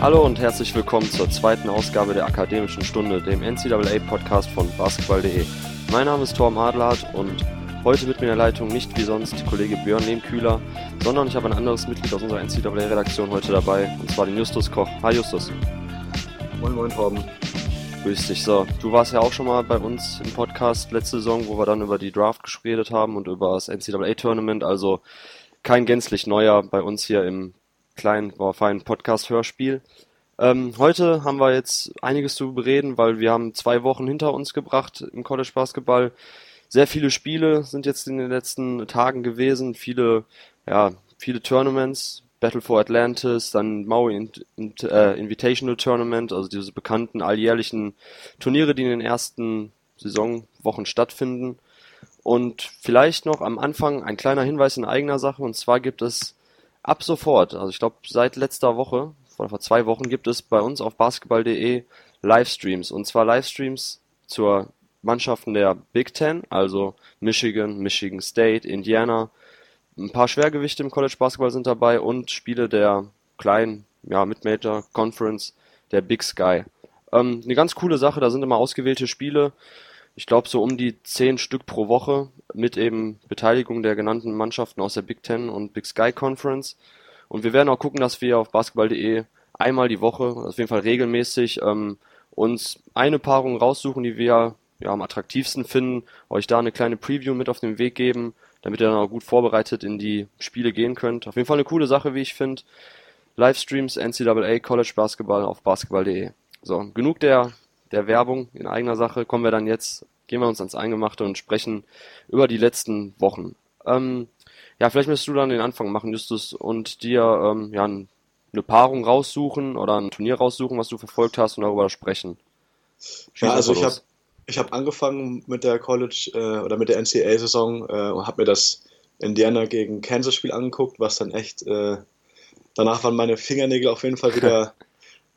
Hallo und herzlich willkommen zur zweiten Ausgabe der Akademischen Stunde, dem NCAA-Podcast von basketball.de. Mein Name ist Torm Adlert und heute mit mir in der Leitung nicht wie sonst Kollege Björn Lehmkühler, sondern ich habe ein anderes Mitglied aus unserer NCAA-Redaktion heute dabei, und zwar den Justus Koch. Hi Justus. Moin Moin Torben. Grüß dich. So, du warst ja auch schon mal bei uns im Podcast letzte Saison, wo wir dann über die Draft geredet haben und über das NCAA-Tournament, also kein gänzlich neuer bei uns hier im kleinen, aber feinen Podcast-Hörspiel. Ähm, heute haben wir jetzt einiges zu bereden, weil wir haben zwei Wochen hinter uns gebracht im College Basketball. Sehr viele Spiele sind jetzt in den letzten Tagen gewesen, viele, ja, viele Tournaments, Battle for Atlantis, dann Maui in, in, äh, Invitational Tournament, also diese bekannten alljährlichen Turniere, die in den ersten Saisonwochen stattfinden. Und vielleicht noch am Anfang ein kleiner Hinweis in eigener Sache, und zwar gibt es ab sofort, also ich glaube seit letzter Woche, vor zwei Wochen, gibt es bei uns auf basketball.de Livestreams. Und zwar Livestreams zur Mannschaften der Big Ten, also Michigan, Michigan State, Indiana. Ein paar Schwergewichte im College Basketball sind dabei und Spiele der kleinen, ja, Mid-Major Conference, der Big Sky. Ähm, eine ganz coole Sache, da sind immer ausgewählte Spiele. Ich glaube so um die zehn Stück pro Woche mit eben Beteiligung der genannten Mannschaften aus der Big Ten und Big Sky Conference. Und wir werden auch gucken, dass wir auf basketball.de einmal die Woche, auf jeden Fall regelmäßig, ähm, uns eine Paarung raussuchen, die wir ja, am attraktivsten finden, euch da eine kleine Preview mit auf den Weg geben, damit ihr dann auch gut vorbereitet in die Spiele gehen könnt. Auf jeden Fall eine coole Sache, wie ich finde. Livestreams NCAA College Basketball auf basketball.de. So, genug der, der Werbung in eigener Sache. Kommen wir dann jetzt, gehen wir uns ans Eingemachte und sprechen über die letzten Wochen. Ähm, ja, vielleicht müsstest du dann den Anfang machen, Justus, und dir ähm, ja, eine Paarung raussuchen oder ein Turnier raussuchen, was du verfolgt hast und darüber sprechen. Schieß ja, also ich habe ich hab angefangen mit der College äh, oder mit der NCAA-Saison äh, und habe mir das Indiana gegen Kansas-Spiel angeguckt, was dann echt, äh, danach waren meine Fingernägel auf jeden Fall wieder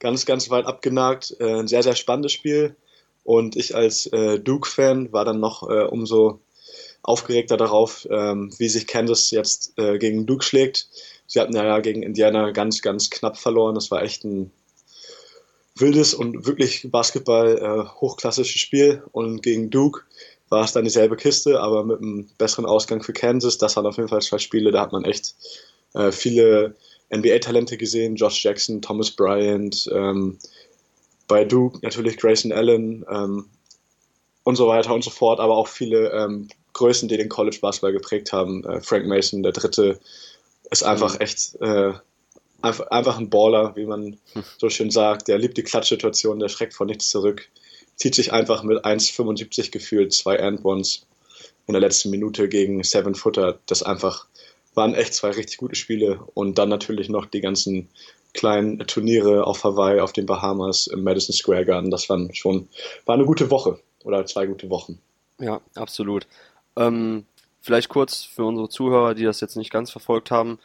ganz, ganz weit abgenagt. Äh, ein sehr, sehr spannendes Spiel und ich als äh, Duke-Fan war dann noch äh, umso aufgeregter darauf, ähm, wie sich Kansas jetzt gegen Duke schlägt Sie hatten ja gegen Indiana ganz, ganz knapp verloren. Das war echt ein wildes und wirklich Basketball äh, hochklassisches Spiel. Und gegen Duke war es dann dieselbe Kiste, aber mit einem besseren Ausgang für Kansas. Das waren auf jeden Fall zwei Spiele, da hat man echt äh, viele NBA-Talente gesehen. Josh Jackson, Thomas Bryant, ähm, bei Duke natürlich Grayson Allen ähm, und so weiter und so fort, aber auch viele ähm, Größen, die den College Basketball geprägt haben. Äh, Frank Mason, der dritte ist einfach mhm. echt äh, einfach, einfach ein Baller, wie man hm. so schön sagt. Der liebt die Klatschsituation, der schreckt vor nichts zurück. Zieht sich einfach mit 1,75 gefühlt zwei Endbonds in der letzten Minute gegen Seven Footer. Das einfach waren echt zwei richtig gute Spiele. Und dann natürlich noch die ganzen kleinen Turniere auf Hawaii, auf den Bahamas, im Madison Square Garden. Das waren schon, war eine gute Woche oder zwei gute Wochen. Ja, absolut. Ähm, Vielleicht kurz für unsere Zuhörer, die das jetzt nicht ganz verfolgt haben.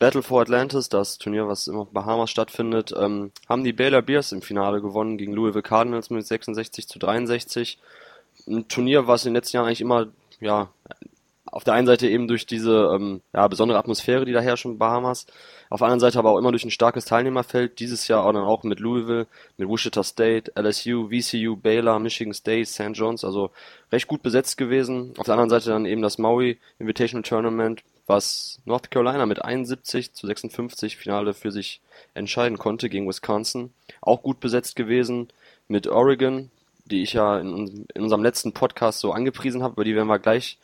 Battle for Atlantis, das Turnier, was immer auf Bahamas stattfindet, ähm, haben die Baylor Bears im Finale gewonnen gegen Louisville Cardinals mit 66 zu 63. Ein Turnier, was in den letzten Jahren eigentlich immer, ja, auf der einen Seite eben durch diese ähm, ja, besondere Atmosphäre, die da herrscht in Bahamas, auf der anderen Seite aber auch immer durch ein starkes Teilnehmerfeld. Dieses Jahr auch dann auch mit Louisville, mit Wichita State, LSU, VCU, Baylor, Michigan State, St. John's, also recht gut besetzt gewesen. Auf der anderen Seite dann eben das Maui Invitational Tournament, was North Carolina mit 71 zu 56 Finale für sich entscheiden konnte gegen Wisconsin. Auch gut besetzt gewesen mit Oregon, die ich ja in, in unserem letzten Podcast so angepriesen habe, über die werden wir gleich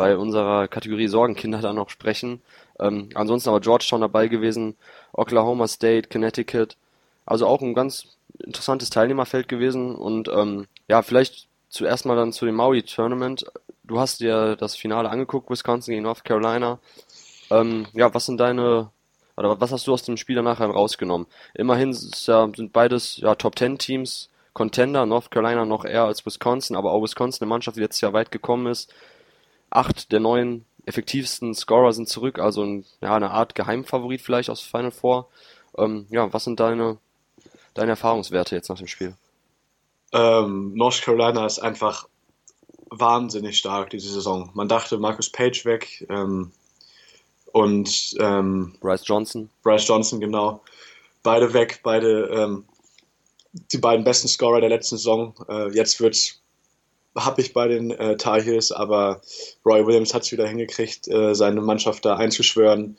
bei unserer Kategorie Sorgenkinder dann noch sprechen. Ähm, ansonsten aber Georgetown dabei gewesen, Oklahoma State, Connecticut. Also auch ein ganz interessantes Teilnehmerfeld gewesen. Und ähm, ja, vielleicht zuerst mal dann zu dem Maui Tournament. Du hast dir das Finale angeguckt, Wisconsin gegen North Carolina. Ähm, ja, was sind deine oder was hast du aus dem Spiel danach rausgenommen? Immerhin sind beides ja, Top Ten Teams, Contender, North Carolina noch eher als Wisconsin, aber auch Wisconsin eine Mannschaft, die letztes Jahr weit gekommen ist. Acht der neun effektivsten Scorer sind zurück, also ein, ja, eine Art Geheimfavorit vielleicht aus Final Four. Ähm, ja, was sind deine, deine Erfahrungswerte jetzt nach dem Spiel? Ähm, North Carolina ist einfach wahnsinnig stark diese Saison. Man dachte, Marcus Page weg ähm, und ähm, Bryce Johnson. Bryce Johnson, genau. beide weg, beide ähm, die beiden besten Scorer der letzten Saison. Äh, jetzt wird's ich bei den äh, Tar Heels, aber Roy Williams hat es wieder hingekriegt, äh, seine Mannschaft da einzuschwören.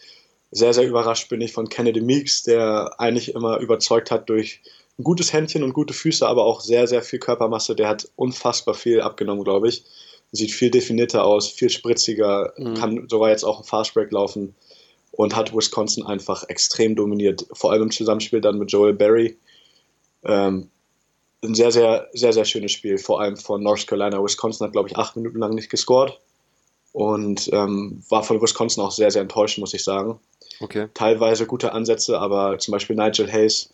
Sehr, sehr überrascht bin ich von Kennedy Meeks, der eigentlich immer überzeugt hat durch ein gutes Händchen und gute Füße, aber auch sehr, sehr viel Körpermasse. Der hat unfassbar viel abgenommen, glaube ich. Sieht viel definierter aus, viel spritziger, mhm. kann sogar jetzt auch ein Fastbreak laufen und hat Wisconsin einfach extrem dominiert. Vor allem im Zusammenspiel dann mit Joel Berry. Ähm, ein sehr, sehr, sehr, sehr schönes Spiel, vor allem von North Carolina. Wisconsin hat, glaube ich, acht Minuten lang nicht gescored und ähm, war von Wisconsin auch sehr, sehr enttäuscht, muss ich sagen. Okay. Teilweise gute Ansätze, aber zum Beispiel Nigel Hayes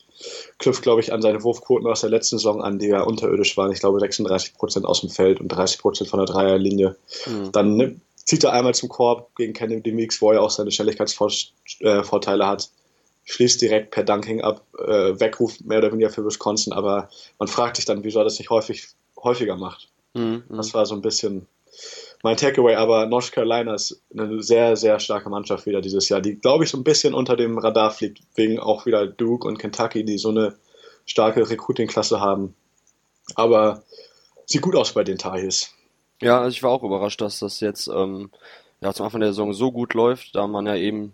knüpft, glaube ich, an seine Wurfquoten aus der letzten Saison an, die ja unterirdisch waren. Ich glaube 36 Prozent aus dem Feld und 30 Prozent von der Dreierlinie. Mhm. Dann ne, zieht er einmal zum Korb gegen Kennedy Meeks, wo er auch seine Schnelligkeitsvorteile äh, hat schließt direkt per Dunking ab, äh, Weckruf mehr oder weniger für Wisconsin, aber man fragt sich dann, wieso er das nicht häufig, häufiger macht. Mhm. Das war so ein bisschen mein Takeaway, aber North Carolina ist eine sehr, sehr starke Mannschaft wieder dieses Jahr, die, glaube ich, so ein bisschen unter dem Radar fliegt, wegen auch wieder Duke und Kentucky, die so eine starke Recruiting-Klasse haben. Aber sieht gut aus bei den Tar Heels. Ja, also ich war auch überrascht, dass das jetzt ähm, ja, zum Anfang der Saison so gut läuft, da man ja eben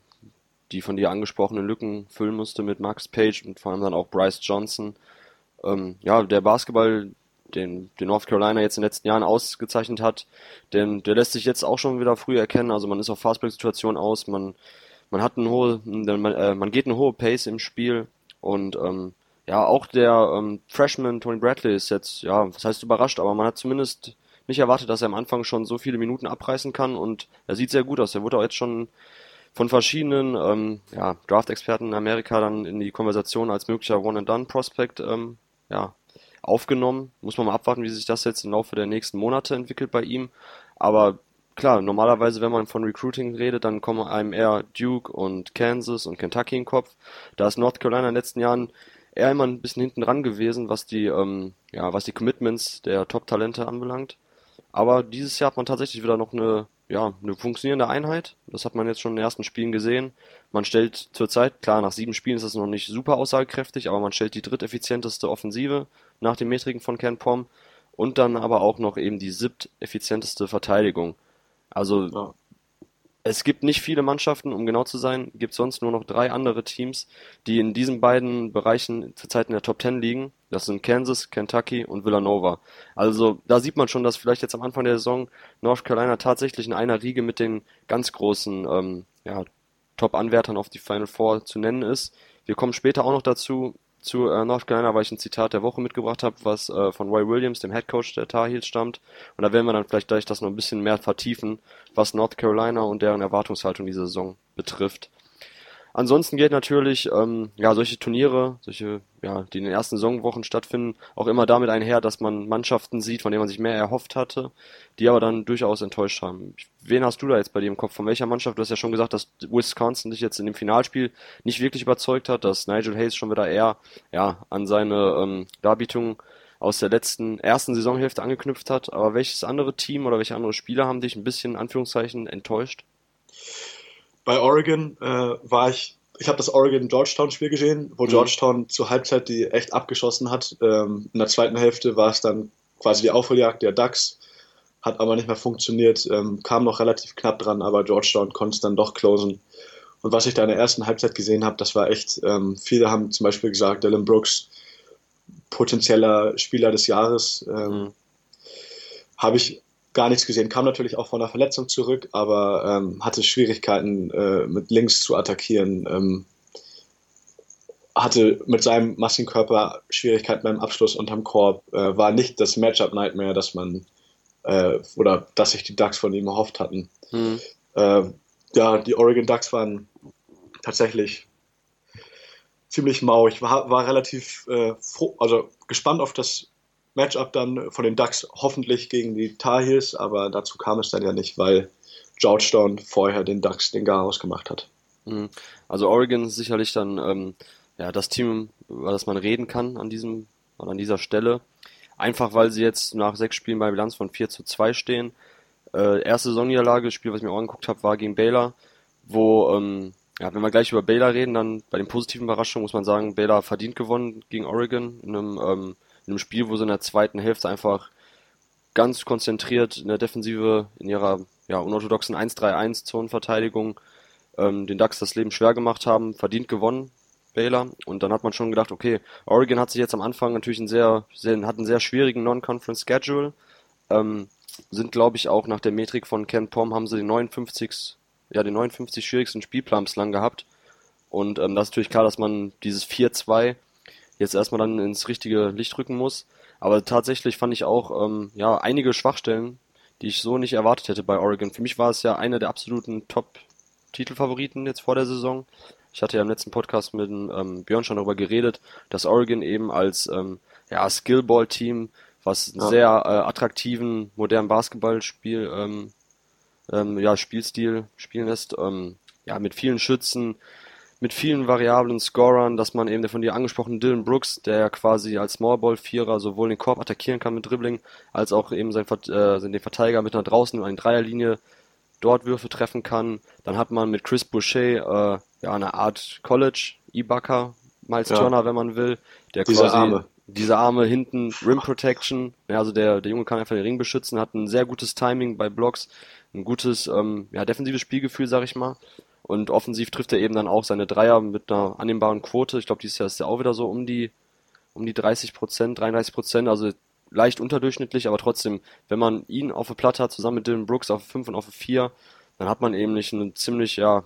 die von dir angesprochenen Lücken füllen musste mit Max Page und vor allem dann auch Bryce Johnson. Ähm, ja, der Basketball, den, den North Carolina jetzt in den letzten Jahren ausgezeichnet hat, denn der lässt sich jetzt auch schon wieder früh erkennen. Also man ist auf Fastbreak-Situationen aus, man, man hat eine hohe, man, äh, man geht eine hohe Pace im Spiel und ähm, ja, auch der ähm, Freshman Tony Bradley ist jetzt, ja, was heißt überrascht, aber man hat zumindest nicht erwartet, dass er am Anfang schon so viele Minuten abreißen kann und er sieht sehr gut aus. Er wurde auch jetzt schon von verschiedenen ähm, ja, Draft-Experten in Amerika dann in die Konversation als möglicher One-and-Done-Prospect ähm, ja, aufgenommen. Muss man mal abwarten, wie sich das jetzt im Laufe der nächsten Monate entwickelt bei ihm. Aber klar, normalerweise, wenn man von Recruiting redet, dann kommen einem eher Duke und Kansas und Kentucky in den Kopf. Da ist North Carolina in den letzten Jahren eher immer ein bisschen hinten dran gewesen, was die, ähm, ja, was die Commitments der Top-Talente anbelangt. Aber dieses Jahr hat man tatsächlich wieder noch eine ja, eine funktionierende Einheit. Das hat man jetzt schon in den ersten Spielen gesehen. Man stellt zurzeit, klar, nach sieben Spielen ist das noch nicht super aussagekräftig, aber man stellt die dritteffizienteste Offensive nach den Metriken von Ken Pom und dann aber auch noch eben die siebteffizienteste Verteidigung. Also ja. Es gibt nicht viele Mannschaften, um genau zu sein, gibt sonst nur noch drei andere Teams, die in diesen beiden Bereichen zurzeit in der Top Ten liegen. Das sind Kansas, Kentucky und Villanova. Also da sieht man schon, dass vielleicht jetzt am Anfang der Saison North Carolina tatsächlich in einer Riege mit den ganz großen ähm, ja, Top-Anwärtern auf die Final Four zu nennen ist. Wir kommen später auch noch dazu, zu äh, North Carolina, weil ich ein Zitat der Woche mitgebracht habe, was äh, von Roy Williams, dem Head Coach der Tar Heels, stammt. Und da werden wir dann vielleicht gleich das noch ein bisschen mehr vertiefen, was North Carolina und deren Erwartungshaltung diese Saison betrifft. Ansonsten gilt natürlich, ähm, ja, solche Turniere, solche, ja, die in den ersten Saisonwochen stattfinden, auch immer damit einher, dass man Mannschaften sieht, von denen man sich mehr erhofft hatte, die aber dann durchaus enttäuscht haben. Wen hast du da jetzt bei dir im Kopf? Von welcher Mannschaft? Du hast ja schon gesagt, dass Wisconsin dich jetzt in dem Finalspiel nicht wirklich überzeugt hat, dass Nigel Hayes schon wieder eher, ja, an seine ähm, Darbietung aus der letzten ersten Saisonhälfte angeknüpft hat. Aber welches andere Team oder welche andere Spieler haben dich ein bisschen, Anführungszeichen, enttäuscht? Bei Oregon äh, war ich, ich habe das Oregon-Georgetown-Spiel gesehen, wo mhm. Georgetown zur Halbzeit die echt abgeschossen hat. Ähm, in der zweiten Hälfte war es dann quasi die Aufholjagd der Ducks, hat aber nicht mehr funktioniert, ähm, kam noch relativ knapp dran, aber Georgetown konnte es dann doch closen. Und was ich da in der ersten Halbzeit gesehen habe, das war echt, ähm, viele haben zum Beispiel gesagt, Dylan Brooks, potenzieller Spieler des Jahres. Ähm, mhm. Habe ich gar nichts gesehen. Kam natürlich auch von einer Verletzung zurück, aber ähm, hatte Schwierigkeiten äh, mit links zu attackieren. Ähm, hatte mit seinem massigen Körper Schwierigkeiten beim Abschluss unterm Korb. Äh, war nicht das Matchup-Nightmare, das man äh, oder dass sich die Ducks von ihm erhofft hatten. Mhm. ja, die Oregon Ducks waren tatsächlich ziemlich mau. Ich war, war relativ äh, froh, also gespannt auf das Matchup dann von den Ducks hoffentlich gegen die Tar Heels, aber dazu kam es dann ja nicht, weil Georgetown vorher den Ducks den Garaus gemacht hat. Mhm. Also Oregon ist sicherlich dann ähm, ja, das Team, über das man reden kann an diesem an dieser Stelle. Einfach weil sie jetzt nach sechs Spielen bei Bilanz von 4 zu 2 stehen. Äh, erste Saisonniederlage, das Spiel, was ich mir auch angeguckt habe, war gegen Baylor, wo ähm, ja, wenn wir gleich über Baylor reden, dann bei den positiven Überraschungen muss man sagen, Baylor verdient gewonnen gegen Oregon in einem, ähm, in einem Spiel, wo sie in der zweiten Hälfte einfach ganz konzentriert in der Defensive in ihrer ja, unorthodoxen 1-3-1 Zonenverteidigung ähm, den Ducks das Leben schwer gemacht haben, verdient gewonnen, Baylor. Und dann hat man schon gedacht, okay, Oregon hat sich jetzt am Anfang natürlich einen sehr, sehr hat einen sehr schwierigen Non-Conference Schedule. Ähm, sind, glaube ich, auch nach der Metrik von Ken Pom haben sie den 59, ja, den 59 schwierigsten Spielplan bislang gehabt. Und ähm, das ist natürlich klar, dass man dieses 4-2 jetzt erstmal dann ins richtige Licht rücken muss. Aber tatsächlich fand ich auch ähm, ja, einige Schwachstellen, die ich so nicht erwartet hätte bei Oregon. Für mich war es ja eine der absoluten Top-Titelfavoriten jetzt vor der Saison. Ich hatte ja im letzten Podcast mit ähm, Björn schon darüber geredet, dass Oregon eben als ähm, ja, Skillball-Team, was ja. sehr äh, attraktiven, modernen Basketballspiel, ähm, ähm, ja, Spielstil spielen lässt, ähm, ja, mit vielen Schützen, mit vielen variablen Scorern, dass man eben der von dir angesprochenen Dylan Brooks, der ja quasi als Smallball-Vierer sowohl den Korb attackieren kann mit Dribbling, als auch eben sein, äh, den Verteidiger mit nach draußen in Dreierlinie dort Würfe treffen kann. Dann hat man mit Chris Boucher äh, ja eine Art College Ibaka, Miles ja. Turner, wenn man will, der diese quasi Arme. diese Arme hinten Rim Protection, ja, also der der Junge kann einfach den Ring beschützen, hat ein sehr gutes Timing bei Blocks, ein gutes ähm, ja defensives Spielgefühl, sag ich mal. Und offensiv trifft er eben dann auch seine Dreier mit einer annehmbaren Quote. Ich glaube, dieses Jahr ist er auch wieder so um die, um die 30 Prozent, 33 Prozent, also leicht unterdurchschnittlich, aber trotzdem, wenn man ihn auf der Platte hat, zusammen mit Dylan Brooks auf 5 und auf 4, dann hat man eben nicht eine ziemlich, ja,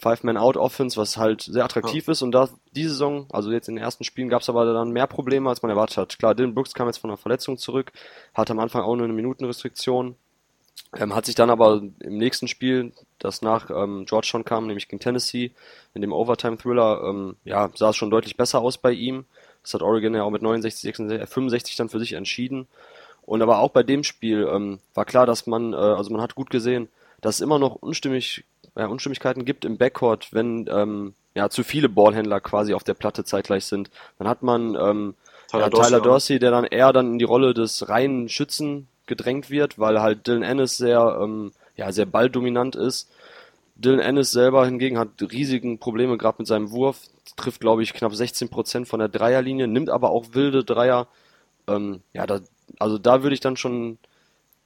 Five-Man-Out-Offense, was halt sehr attraktiv ja. ist. Und da die Saison, also jetzt in den ersten Spielen, gab es aber dann mehr Probleme, als man erwartet hat. Klar, Dylan Brooks kam jetzt von einer Verletzung zurück, hatte am Anfang auch nur eine Minutenrestriktion, ähm, hat sich dann aber im nächsten Spiel, das nach ähm, Georgetown kam, nämlich gegen Tennessee, in dem Overtime-Thriller, ähm, ja, sah es schon deutlich besser aus bei ihm. Das hat Oregon ja auch mit 69, 66, 65 dann für sich entschieden. Und aber auch bei dem Spiel ähm, war klar, dass man, äh, also man hat gut gesehen, dass es immer noch Unstimmig, ja, Unstimmigkeiten gibt im Backcourt, wenn ähm, ja zu viele Ballhändler quasi auf der Platte zeitgleich sind. Dann hat man ähm, Tyler, ja, Tyler Dorsey, Dorsey, der dann eher dann in die Rolle des reinen Schützen gedrängt wird, weil halt Dylan Ennis sehr, ähm, ja, sehr balldominant ist. Dylan Ennis selber hingegen hat riesigen Probleme gerade mit seinem Wurf, trifft glaube ich knapp 16% von der Dreierlinie, nimmt aber auch wilde Dreier. Ähm, ja, da, also da würde ich dann schon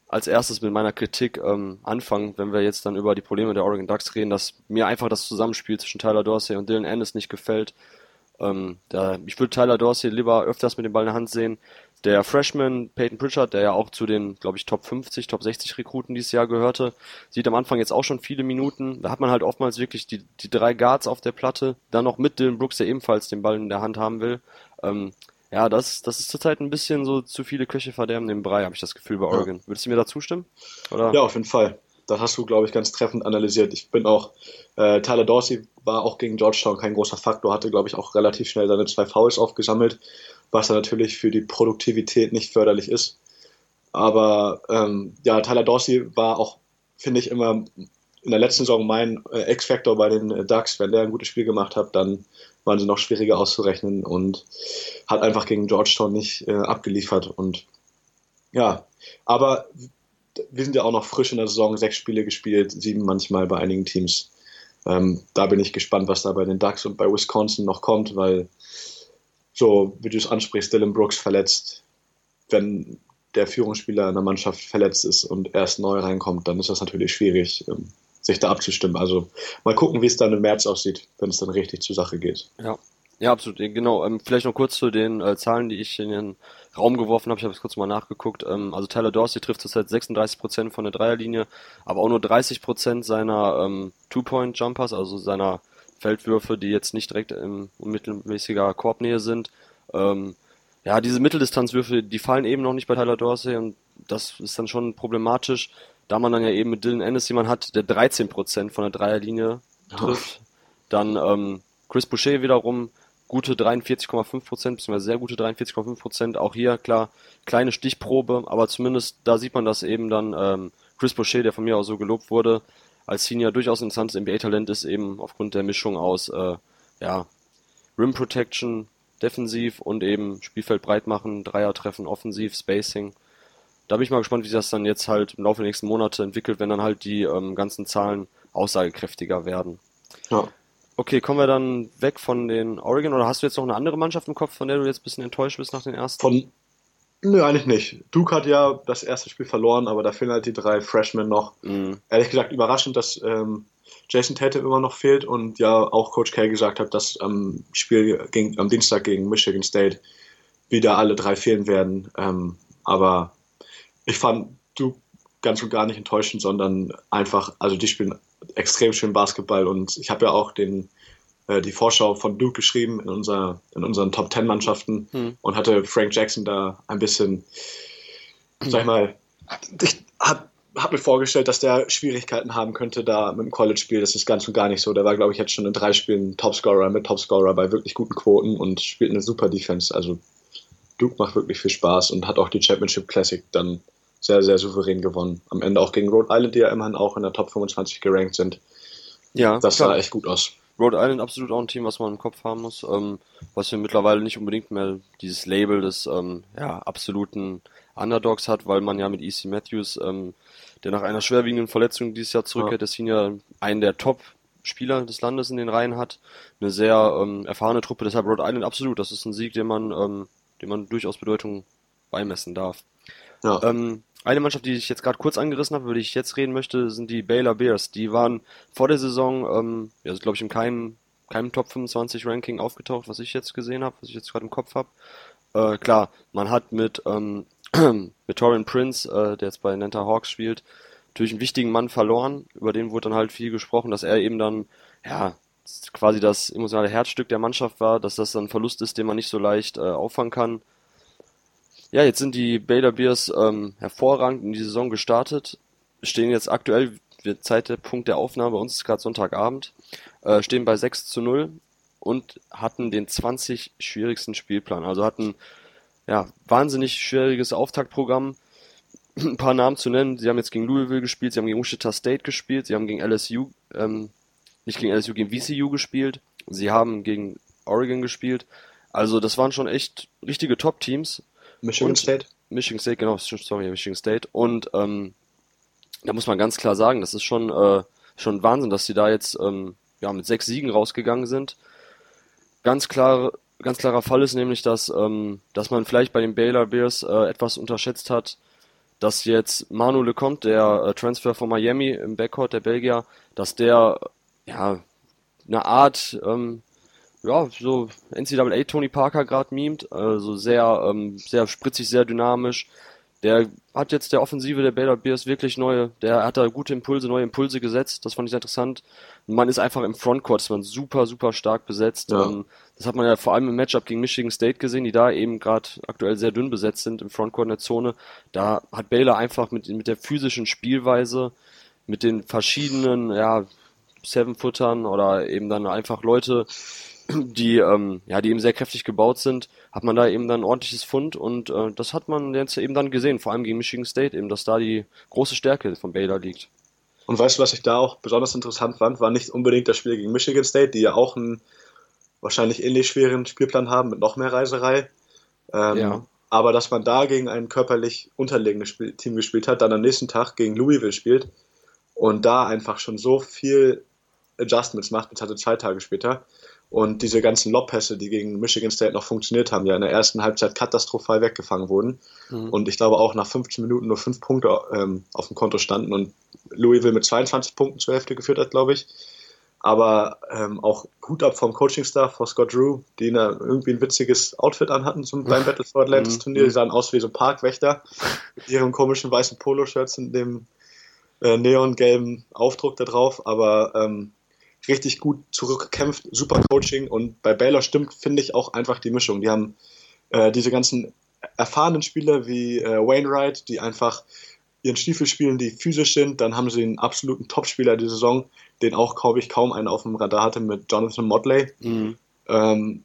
als erstes mit meiner Kritik ähm, anfangen, wenn wir jetzt dann über die Probleme der Oregon Ducks reden, dass mir einfach das Zusammenspiel zwischen Tyler Dorsey und Dylan Ennis nicht gefällt. Ähm, da, ich würde Tyler Dorsey lieber öfters mit dem Ball in der Hand sehen. Der Freshman Peyton Pritchard, der ja auch zu den, glaube ich, Top 50, Top 60 Rekruten dieses Jahr gehörte, sieht am Anfang jetzt auch schon viele Minuten. Da hat man halt oftmals wirklich die, die drei Guards auf der Platte, dann noch mit Dylan Brooks, der ebenfalls den Ball in der Hand haben will. Ähm, ja, das, das ist zurzeit ein bisschen so zu viele Köche verderben den Brei, habe ich das Gefühl bei Oregon. Ja. Würdest du mir da zustimmen? Oder? Ja, auf jeden Fall. Das hast du, glaube ich, ganz treffend analysiert. Ich bin auch, äh, Tyler Dorsey war auch gegen Georgetown kein großer Faktor, hatte, glaube ich, auch relativ schnell seine zwei Fouls aufgesammelt was dann natürlich für die Produktivität nicht förderlich ist. Aber ähm, ja, Tyler Dorsey war auch, finde ich, immer in der letzten Saison mein äh, X-Factor bei den äh, Ducks. Wenn der ein gutes Spiel gemacht hat, dann waren sie noch schwieriger auszurechnen und hat einfach gegen Georgetown nicht äh, abgeliefert. Und ja, aber wir sind ja auch noch frisch in der Saison, sechs Spiele gespielt, sieben manchmal bei einigen Teams. Ähm, da bin ich gespannt, was da bei den Ducks und bei Wisconsin noch kommt, weil so wie du es ansprichst, Dylan Brooks verletzt, wenn der Führungsspieler in der Mannschaft verletzt ist und erst neu reinkommt, dann ist das natürlich schwierig, ähm, sich da abzustimmen. Also mal gucken, wie es dann im März aussieht, wenn es dann richtig zur Sache geht. Ja, ja, absolut. Genau. Ähm, vielleicht noch kurz zu den äh, Zahlen, die ich in den Raum geworfen habe. Ich habe es kurz mal nachgeguckt. Ähm, also Tyler Dorsey trifft zurzeit 36% von der Dreierlinie, aber auch nur 30% seiner ähm, Two-Point-Jumpers, also seiner Feldwürfe, die jetzt nicht direkt in unmittelmäßiger Korbnähe sind. Ähm, ja, diese Mitteldistanzwürfe, die fallen eben noch nicht bei Tyler Dorsey und das ist dann schon problematisch, da man dann ja eben mit Dylan Ennis jemanden hat, der 13% von der Dreierlinie trifft. Oh. Dann ähm, Chris Boucher wiederum gute 43,5%, beziehungsweise sehr gute 43,5%. Auch hier, klar, kleine Stichprobe, aber zumindest da sieht man, dass eben dann ähm, Chris Boucher, der von mir auch so gelobt wurde, als Senior durchaus interessantes NBA-Talent ist, eben aufgrund der Mischung aus äh, ja, Rim Protection, defensiv und eben Spielfeld breit machen, Dreier treffen, offensiv, Spacing. Da bin ich mal gespannt, wie sich das dann jetzt halt im Laufe der nächsten Monate entwickelt, wenn dann halt die ähm, ganzen Zahlen aussagekräftiger werden. Ja. Okay, kommen wir dann weg von den Oregon oder hast du jetzt noch eine andere Mannschaft im Kopf, von der du jetzt ein bisschen enttäuscht bist nach den ersten? Von, Nö, eigentlich nicht. Duke hat ja das erste Spiel verloren, aber da fehlen halt die drei Freshmen noch. Mhm. Ehrlich gesagt überraschend, dass ähm, Jason Tatum immer noch fehlt und ja auch Coach K gesagt hat, dass am Spiel gegen, am Dienstag gegen Michigan State wieder alle drei fehlen werden. Ähm, aber ich fand Duke ganz und gar nicht enttäuschend, sondern einfach, also die spielen extrem schön Basketball und ich habe ja auch den äh, die Vorschau von Duke geschrieben in, unser, in unseren Top Ten Mannschaften hm. und hatte Frank Jackson da ein bisschen, sag ich mal, ich habe hab mir vorgestellt, dass der Schwierigkeiten haben könnte da mit dem College-Spiel. Das ist ganz und gar nicht so. Der war, glaube ich, jetzt schon in drei Spielen Topscorer mit Topscorer bei wirklich guten Quoten und spielt eine super Defense. Also Duke macht wirklich viel Spaß und hat auch die Championship Classic dann sehr, sehr souverän gewonnen. Am Ende auch gegen Rhode Island, die ja immerhin auch in der Top 25 gerankt sind. Ja, das sah echt gut aus. Rhode Island absolut auch ein Team, was man im Kopf haben muss, ähm, was wir mittlerweile nicht unbedingt mehr dieses Label des ähm, ja, absoluten Underdogs hat, weil man ja mit EC Matthews, ähm, der nach einer schwerwiegenden Verletzung dieses Jahr zurückkehrt, ja. der Senior einen der Top-Spieler des Landes in den Reihen hat, eine sehr ähm, erfahrene Truppe, deshalb Rhode Island absolut, das ist ein Sieg, den man, ähm, den man durchaus Bedeutung beimessen darf. Ja. Ähm, eine Mannschaft, die ich jetzt gerade kurz angerissen habe, über die ich jetzt reden möchte, sind die Baylor Bears. Die waren vor der Saison, ähm, ja, glaube ich, in keinem, keinem Top 25 Ranking aufgetaucht, was ich jetzt gesehen habe, was ich jetzt gerade im Kopf habe. Äh, klar, man hat mit, ähm, mit Torin Prince, äh, der jetzt bei Nanta Hawks spielt, natürlich einen wichtigen Mann verloren. Über den wurde dann halt viel gesprochen, dass er eben dann, ja, quasi das emotionale Herzstück der Mannschaft war, dass das dann ein Verlust ist, den man nicht so leicht äh, auffangen kann. Ja, jetzt sind die Baylor Bears ähm, hervorragend in die Saison gestartet, stehen jetzt aktuell, wird Zeitpunkt der Aufnahme, bei uns ist gerade Sonntagabend, äh, stehen bei 6 zu 0 und hatten den 20 schwierigsten Spielplan. Also hatten ja wahnsinnig schwieriges Auftaktprogramm. Ein paar Namen zu nennen. Sie haben jetzt gegen Louisville gespielt, sie haben gegen Wichita State gespielt, sie haben gegen LSU, ähm, nicht gegen LSU, gegen VCU gespielt, sie haben gegen Oregon gespielt. Also das waren schon echt richtige Top-Teams Michigan und State. Michigan State, genau, sorry, Michigan State. Und ähm, da muss man ganz klar sagen, das ist schon, äh, schon Wahnsinn, dass sie da jetzt ähm, ja, mit sechs Siegen rausgegangen sind. Ganz klar, ganz klarer Fall ist nämlich, dass, ähm, dass man vielleicht bei den Baylor Bears äh, etwas unterschätzt hat, dass jetzt Manu Lecomte, der äh, Transfer von Miami im Backcourt der Belgier, dass der ja eine Art ähm, ja, so NCAA Tony Parker gerade mimt, also sehr, ähm, sehr spritzig, sehr dynamisch. Der hat jetzt der Offensive der Baylor Bears wirklich neue, der hat da gute Impulse, neue Impulse gesetzt, das fand ich sehr interessant. Man ist einfach im Frontcourt, ist man super, super stark besetzt. Ja. Ähm, das hat man ja vor allem im Matchup gegen Michigan State gesehen, die da eben gerade aktuell sehr dünn besetzt sind im Frontcourt in der Zone. Da hat Baylor einfach mit, mit der physischen Spielweise, mit den verschiedenen, ja, Seven-Footern oder eben dann einfach Leute, die, ähm, ja, die eben sehr kräftig gebaut sind, hat man da eben dann ein ordentliches Fund und äh, das hat man jetzt eben dann gesehen, vor allem gegen Michigan State eben, dass da die große Stärke von Baylor liegt. Und weißt du, was ich da auch besonders interessant fand, war nicht unbedingt das Spiel gegen Michigan State, die ja auch einen wahrscheinlich ähnlich schweren Spielplan haben mit noch mehr Reiserei. Ähm, ja. Aber dass man da gegen ein körperlich unterlegenes Team gespielt hat, dann am nächsten Tag gegen Louisville spielt und da einfach schon so viel Adjustments macht, beziehungsweise zwei Tage später, und diese ganzen Lobpässe, die gegen Michigan State noch funktioniert haben, ja in der ersten Halbzeit katastrophal weggefangen wurden. Mhm. Und ich glaube auch nach 15 Minuten nur fünf Punkte ähm, auf dem Konto standen und Louisville mit 22 Punkten zur Hälfte geführt hat, glaube ich. Aber ähm, auch Hut ab vom Coaching-Staff, vor Scott Drew, die da irgendwie ein witziges Outfit anhatten zum, beim Battle for Atlantis mhm. Turnier. Die sahen aus wie so Parkwächter mit ihren komischen weißen Poloshirts und dem äh, neongelben Aufdruck da drauf. Aber ähm, richtig gut zurückgekämpft, super Coaching und bei Baylor stimmt, finde ich, auch einfach die Mischung. Die haben äh, diese ganzen erfahrenen Spieler wie äh, Wainwright, die einfach ihren Stiefel spielen, die physisch sind. Dann haben sie einen absoluten Topspieler die Saison, den auch, glaube ich, kaum einer auf dem Radar hatte mit Jonathan Motley. Mhm. Ähm,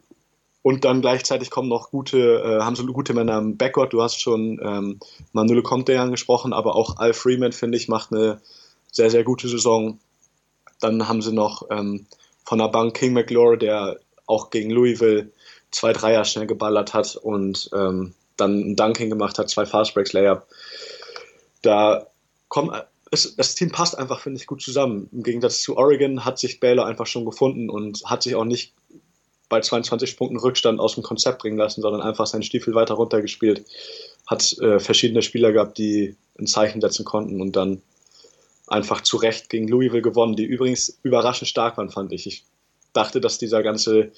und dann gleichzeitig kommen noch gute, äh, haben so gute Männer im Backcourt. Du hast schon ähm, Manule Comte angesprochen, aber auch Al Freeman, finde ich, macht eine sehr, sehr gute Saison. Dann haben sie noch ähm, von der Bank King McLaurin, der auch gegen Louisville zwei Dreier schnell geballert hat und ähm, dann ein Dunking gemacht hat, zwei Fastbreaks Layup. Da kommt es, das Team passt einfach, finde ich, gut zusammen. Im Gegensatz zu Oregon hat sich Baylor einfach schon gefunden und hat sich auch nicht bei 22 Punkten Rückstand aus dem Konzept bringen lassen, sondern einfach seinen Stiefel weiter runtergespielt. Hat äh, verschiedene Spieler gehabt, die ein Zeichen setzen konnten und dann einfach zu Recht gegen Louisville gewonnen, die übrigens überraschend stark waren, fand ich. Ich dachte, dass dieser ganze,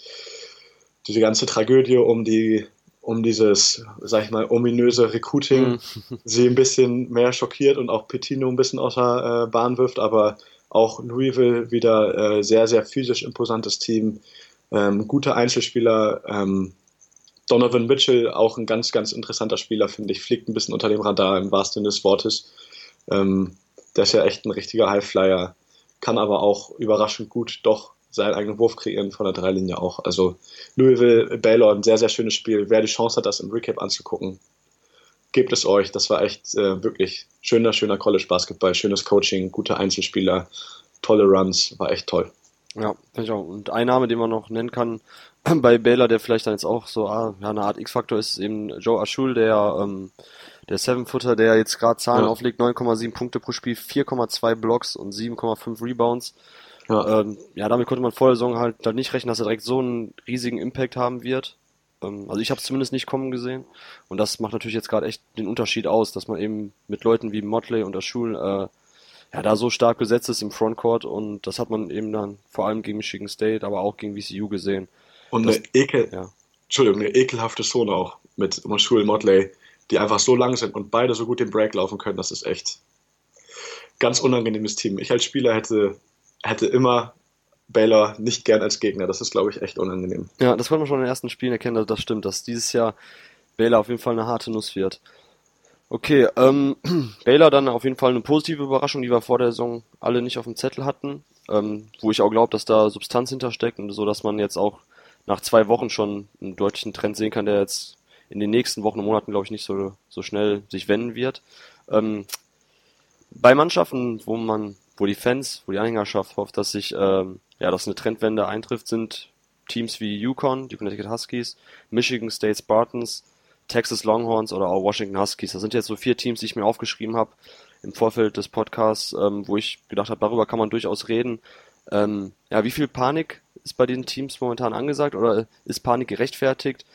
diese ganze Tragödie um die um dieses, sag ich mal, ominöse Recruiting mhm. sie ein bisschen mehr schockiert und auch Petino ein bisschen außer äh, Bahn wirft, aber auch Louisville wieder äh, sehr, sehr physisch imposantes Team, ähm, gute Einzelspieler, ähm, Donovan Mitchell, auch ein ganz, ganz interessanter Spieler, finde ich, fliegt ein bisschen unter dem Radar im wahrsten Sinne des Wortes. Ähm, der ist ja echt ein richtiger Highflyer, kann aber auch überraschend gut doch seinen eigenen Wurf kreieren von der Dreilinie auch. Also Louisville, Baylor, ein sehr, sehr schönes Spiel. Wer die Chance hat, das im Recap anzugucken, gebt es euch. Das war echt äh, wirklich schöner, schöner College-Basketball, schönes Coaching, gute Einzelspieler, tolle Runs, war echt toll. Ja, finde ich auch. Und ein Name, den man noch nennen kann bei Baylor, der vielleicht dann jetzt auch so ah, ja, eine Art X-Faktor ist, ist eben Joe Ashul, der ähm, der Seven-Footer, der jetzt gerade Zahlen ja. auflegt, 9,7 Punkte pro Spiel, 4,2 Blocks und 7,5 Rebounds. Ja. Ähm, ja, damit konnte man vor der Saison halt dann nicht rechnen, dass er direkt so einen riesigen Impact haben wird. Ähm, also ich habe es zumindest nicht kommen gesehen. Und das macht natürlich jetzt gerade echt den Unterschied aus, dass man eben mit Leuten wie Motley und der Schul äh, ja, da so stark besetzt ist im Frontcourt und das hat man eben dann vor allem gegen Michigan State, aber auch gegen VCU gesehen. Und das, eine, ekel, ja. Entschuldigung, eine ekelhafte Zone auch mit Moshul Motley, die einfach so lang sind und beide so gut den Break laufen können, das ist echt ganz unangenehmes Team. Ich als Spieler hätte hätte immer Baylor nicht gern als Gegner. Das ist, glaube ich, echt unangenehm. Ja, das konnte man schon in den ersten Spielen erkennen, das stimmt, dass dieses Jahr Baylor auf jeden Fall eine harte Nuss wird. Okay, ähm, Baylor dann auf jeden Fall eine positive Überraschung, die wir vor der Saison alle nicht auf dem Zettel hatten, ähm, wo ich auch glaube, dass da Substanz hintersteckt und so, dass man jetzt auch nach zwei Wochen schon einen deutlichen Trend sehen kann, der jetzt in den nächsten Wochen und Monaten, glaube ich, nicht so, so schnell sich wenden wird. Ähm, bei Mannschaften, wo man wo die Fans, wo die Anhängerschaft hofft, dass sich, ähm, ja, dass eine Trendwende eintrifft, sind Teams wie Yukon, die Connecticut Huskies, Michigan State Spartans, Texas Longhorns oder auch Washington Huskies. Das sind jetzt so vier Teams, die ich mir aufgeschrieben habe im Vorfeld des Podcasts, ähm, wo ich gedacht habe, darüber kann man durchaus reden. Ähm, ja, wie viel Panik ist bei den Teams momentan angesagt oder ist Panik gerechtfertigt?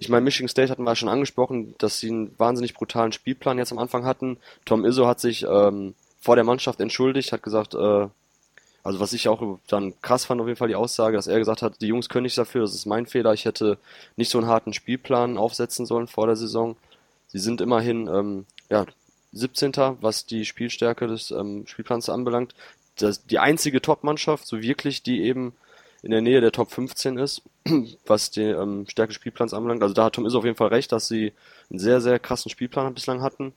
Ich meine, Michigan State hatten wir schon angesprochen, dass sie einen wahnsinnig brutalen Spielplan jetzt am Anfang hatten. Tom Izzo hat sich ähm, vor der Mannschaft entschuldigt, hat gesagt, äh, also was ich auch dann krass fand auf jeden Fall die Aussage, dass er gesagt hat, die Jungs können nichts dafür, das ist mein Fehler, ich hätte nicht so einen harten Spielplan aufsetzen sollen vor der Saison. Sie sind immerhin ähm, ja, 17. was die Spielstärke des ähm, Spielplans anbelangt. Das, die einzige Top-Mannschaft, so wirklich, die eben in der Nähe der Top 15 ist, was die ähm, Stärke Spielplans anbelangt. Also da hat Tom ist auf jeden Fall recht, dass sie einen sehr, sehr krassen Spielplan bislang hatten.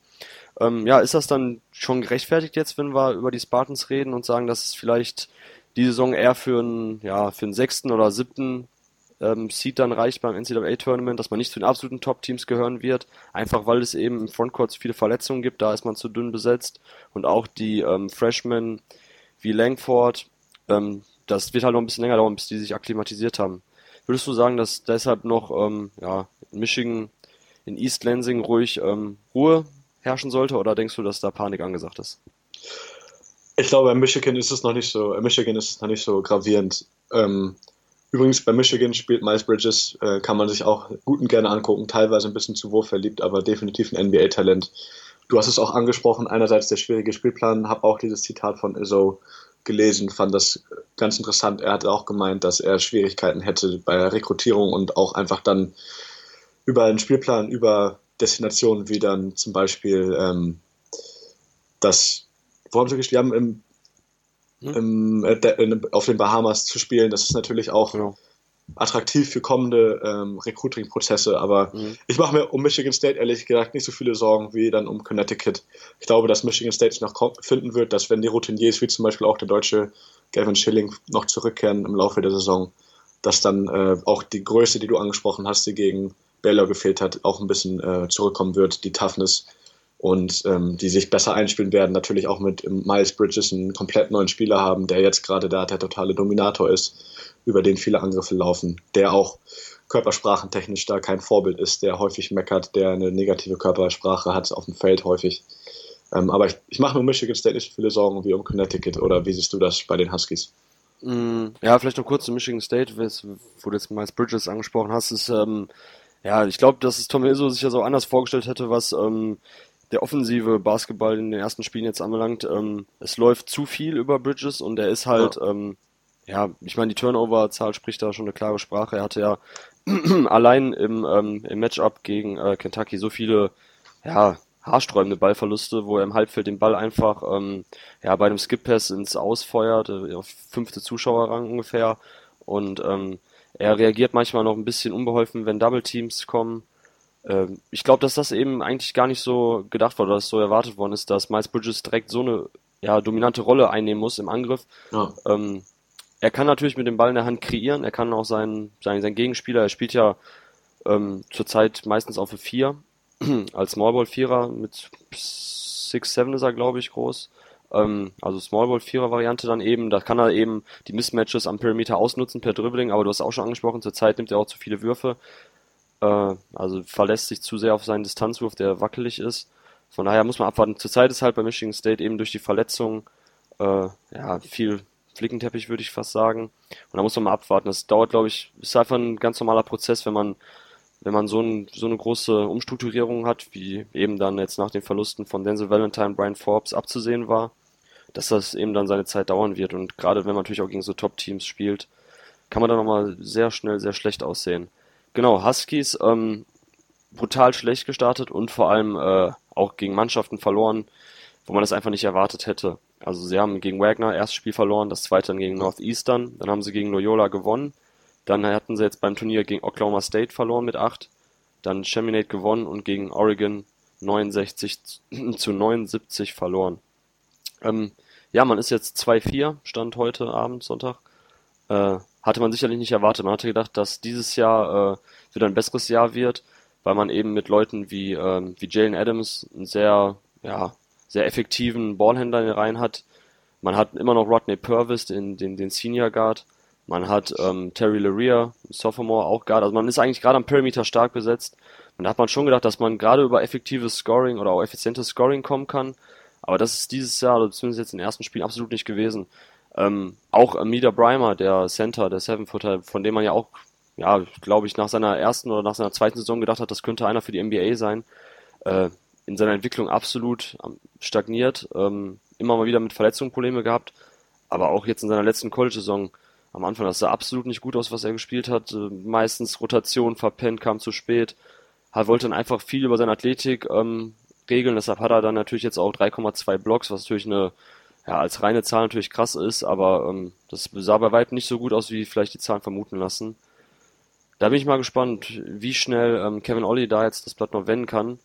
Ähm, ja, ist das dann schon gerechtfertigt jetzt, wenn wir über die Spartans reden und sagen, dass es vielleicht die Saison eher für einen, ja, für einen sechsten oder siebten ähm, Seed dann reicht beim NCAA-Tournament, dass man nicht zu den absoluten Top-Teams gehören wird, einfach weil es eben im Frontcourt zu viele Verletzungen gibt, da ist man zu dünn besetzt und auch die ähm, Freshmen wie Langford, ähm, das wird halt noch ein bisschen länger dauern, bis die sich akklimatisiert haben. Würdest du sagen, dass deshalb noch ähm, ja, in Michigan, in East Lansing ruhig ähm, Ruhe herrschen sollte oder denkst du, dass da Panik angesagt ist? Ich glaube, bei Michigan ist es noch nicht so, Michigan ist es noch nicht so gravierend. Ähm, übrigens, bei Michigan spielt Miles Bridges, äh, kann man sich auch gut und gerne angucken, teilweise ein bisschen zu Wurf verliebt, aber definitiv ein NBA-Talent. Du hast es auch angesprochen, einerseits der schwierige Spielplan, habe auch dieses Zitat von Izzo gelesen, fand das ganz interessant. Er hat auch gemeint, dass er Schwierigkeiten hätte bei der Rekrutierung und auch einfach dann über einen Spielplan, über Destinationen wie dann zum Beispiel ähm, das, wo haben sie gespielt? haben im, hm? im, äh, auf den Bahamas zu spielen. Das ist natürlich auch genau. Attraktiv für kommende ähm, Recruiting-Prozesse, aber mhm. ich mache mir um Michigan State ehrlich gesagt nicht so viele Sorgen wie dann um Connecticut. Ich glaube, dass Michigan State sich noch finden wird, dass wenn die Routiniers wie zum Beispiel auch der deutsche Gavin Schilling noch zurückkehren im Laufe der Saison, dass dann äh, auch die Größe, die du angesprochen hast, die gegen Baylor gefehlt hat, auch ein bisschen äh, zurückkommen wird, die Toughness und ähm, die sich besser einspielen werden. Natürlich auch mit Miles Bridges einen komplett neuen Spieler haben, der jetzt gerade da der totale Dominator ist, über den viele Angriffe laufen, der auch körpersprachentechnisch da kein Vorbild ist, der häufig meckert, der eine negative Körpersprache hat auf dem Feld häufig. Ähm, aber ich, ich mache mir um Michigan State nicht so viele Sorgen wie um Connecticut oder wie siehst du das bei den Huskies? Mm, ja, vielleicht noch kurz zu Michigan State, wo du jetzt Miles Bridges angesprochen hast, ist, ähm, ja, ich glaube, dass es Tom Izzo sich ja so anders vorgestellt hätte, was ähm, der offensive Basketball in den ersten Spielen jetzt anbelangt. Ähm, es läuft zu viel über Bridges und er ist halt, ja, ähm, ja ich meine, die Turnover-Zahl spricht da schon eine klare Sprache. Er hatte ja allein im, ähm, im Matchup gegen äh, Kentucky so viele, ja, haarsträubende Ballverluste, wo er im Halbfeld den Ball einfach ähm, ja, bei einem Skip-Pass ins Ausfeuert, äh, auf fünfte Zuschauerrang ungefähr. Und ähm, er reagiert manchmal noch ein bisschen unbeholfen, wenn Double-Teams kommen. Ähm, ich glaube, dass das eben eigentlich gar nicht so gedacht wurde, dass so erwartet worden ist, dass Miles Bridges direkt so eine ja, dominante Rolle einnehmen muss im Angriff. Ja. Ähm, er kann natürlich mit dem Ball in der Hand kreieren, er kann auch seinen, seinen, seinen Gegenspieler, er spielt ja ähm, zurzeit meistens auf 4 als Smallball Vierer mit 6'7 ist er, glaube ich, groß. Ähm, also Smallball Vierer Variante dann eben, da kann er eben die Mismatches am Perimeter ausnutzen per Dribbling, aber du hast auch schon angesprochen, zurzeit nimmt er auch zu viele Würfe. Äh, also verlässt sich zu sehr auf seinen Distanzwurf, der wackelig ist. Von daher muss man abwarten. Zurzeit ist halt bei Michigan State eben durch die Verletzung äh, ja, viel Flickenteppich, würde ich fast sagen. Und da muss man mal abwarten. Das dauert, glaube ich, ist einfach ein ganz normaler Prozess, wenn man wenn man so, ein, so eine große Umstrukturierung hat, wie eben dann jetzt nach den Verlusten von Denzel Valentine, Brian Forbes abzusehen war, dass das eben dann seine Zeit dauern wird. Und gerade wenn man natürlich auch gegen so Top-Teams spielt, kann man da nochmal sehr schnell sehr schlecht aussehen. Genau, Huskies ähm, brutal schlecht gestartet und vor allem äh, auch gegen Mannschaften verloren, wo man das einfach nicht erwartet hätte. Also sie haben gegen Wagner erstes Spiel verloren, das zweite dann gegen Northeastern, dann haben sie gegen Loyola gewonnen dann hatten sie jetzt beim Turnier gegen Oklahoma State verloren mit 8. Dann Chaminade gewonnen und gegen Oregon 69 zu 79 verloren. Ähm, ja, man ist jetzt 2-4, stand heute Abend, Sonntag. Äh, hatte man sicherlich nicht erwartet. Man hatte gedacht, dass dieses Jahr äh, wieder ein besseres Jahr wird, weil man eben mit Leuten wie, ähm, wie Jalen Adams einen sehr, ja, sehr effektiven Ballhändler in den Reihen hat. Man hat immer noch Rodney Purvis, den, den, den Senior Guard. Man hat ähm, Terry Leria, Sophomore, auch gerade. Also man ist eigentlich gerade am Perimeter stark besetzt. Und da hat man schon gedacht, dass man gerade über effektives Scoring oder auch effizientes Scoring kommen kann. Aber das ist dieses Jahr, oder zumindest jetzt in den ersten Spielen, absolut nicht gewesen. Ähm, auch Amida Brimer, der Center, der Seven-Footer, von dem man ja auch, ja, glaube ich, nach seiner ersten oder nach seiner zweiten Saison gedacht hat, das könnte einer für die NBA sein, äh, in seiner Entwicklung absolut stagniert, ähm, immer mal wieder mit Verletzungen Probleme gehabt, aber auch jetzt in seiner letzten College-Saison am Anfang, das sah absolut nicht gut aus, was er gespielt hat. Äh, meistens Rotation verpennt, kam zu spät. Er wollte dann einfach viel über seine Athletik ähm, regeln. Deshalb hat er dann natürlich jetzt auch 3,2 Blocks, was natürlich eine, ja, als reine Zahl natürlich krass ist, aber ähm, das sah bei weitem nicht so gut aus, wie vielleicht die Zahlen vermuten lassen. Da bin ich mal gespannt, wie schnell ähm, Kevin Olli da jetzt das Blatt noch wenden kann,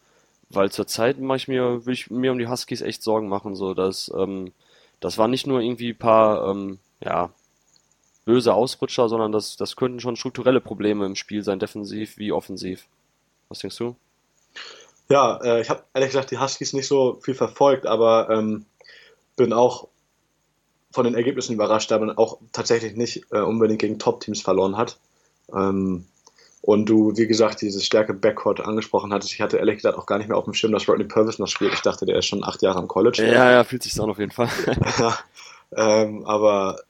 weil zurzeit mache ich mir, will ich mir um die Huskies echt Sorgen machen, so dass ähm, das war nicht nur irgendwie ein paar ähm, ja, böse Ausrutscher, sondern das, das könnten schon strukturelle Probleme im Spiel sein, defensiv wie offensiv. Was denkst du? Ja, äh, ich habe ehrlich gesagt die Huskies nicht so viel verfolgt, aber ähm, bin auch von den Ergebnissen überrascht, da man auch tatsächlich nicht äh, unbedingt gegen Top-Teams verloren hat. Ähm, und du, wie gesagt, diese Stärke Backcourt angesprochen hattest. Ich hatte ehrlich gesagt auch gar nicht mehr auf dem Schirm, dass Rodney Purvis noch spielt. Ich dachte, der ist schon acht Jahre am College. Ja, ja, fühlt sich an auf jeden Fall. ja, ähm, aber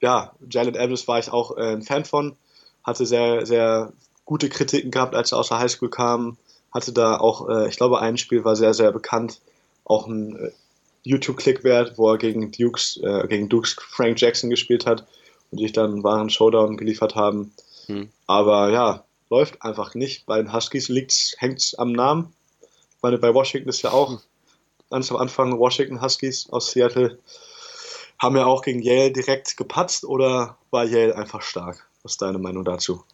ja, Jalen Adams war ich auch äh, ein Fan von, hatte sehr, sehr gute Kritiken gehabt, als er aus der Highschool kam, hatte da auch, äh, ich glaube, ein Spiel war sehr, sehr bekannt, auch ein äh, YouTube-Click-Wert, wo er gegen Dukes, äh, gegen Dukes Frank Jackson gespielt hat und sich dann einen wahren Showdown geliefert haben. Hm. Aber ja, läuft einfach nicht. Bei den Huskies hängt es am Namen. Ich meine, bei Washington ist ja auch hm. ganz am Anfang Washington Huskies aus Seattle haben ja auch gegen Yale direkt gepatzt oder war Yale einfach stark? Was ist deine Meinung dazu?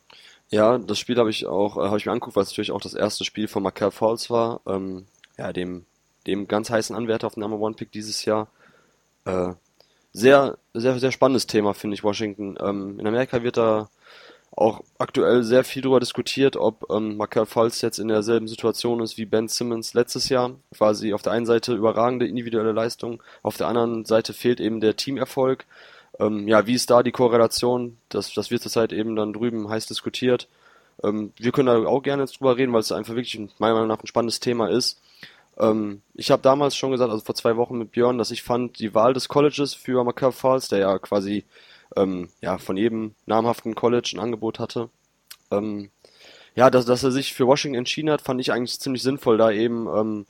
Ja, das Spiel habe ich auch, äh, habe ich mir angeguckt, weil es natürlich auch das erste Spiel von Markel Falls war, ähm, ja, dem, dem ganz heißen Anwärter auf den Number One Pick dieses Jahr. Äh, sehr, sehr, sehr spannendes Thema, finde ich, Washington. Ähm, in Amerika wird da auch aktuell sehr viel darüber diskutiert, ob ähm, Markel Falls jetzt in derselben Situation ist wie Ben Simmons letztes Jahr. Quasi auf der einen Seite überragende individuelle Leistung, auf der anderen Seite fehlt eben der Teamerfolg. Ähm, ja, wie ist da die Korrelation? Das, das wird zurzeit eben dann drüben heiß diskutiert. Ähm, wir können da auch gerne jetzt drüber reden, weil es einfach wirklich meiner Meinung nach ein spannendes Thema ist. Ähm, ich habe damals schon gesagt, also vor zwei Wochen mit Björn, dass ich fand, die Wahl des Colleges für Markel Falls, der ja quasi ähm, ja, von jedem namhaften College ein Angebot hatte, ähm, ja, dass, dass er sich für Washington entschieden hat, fand ich eigentlich ziemlich sinnvoll, da eben ähm,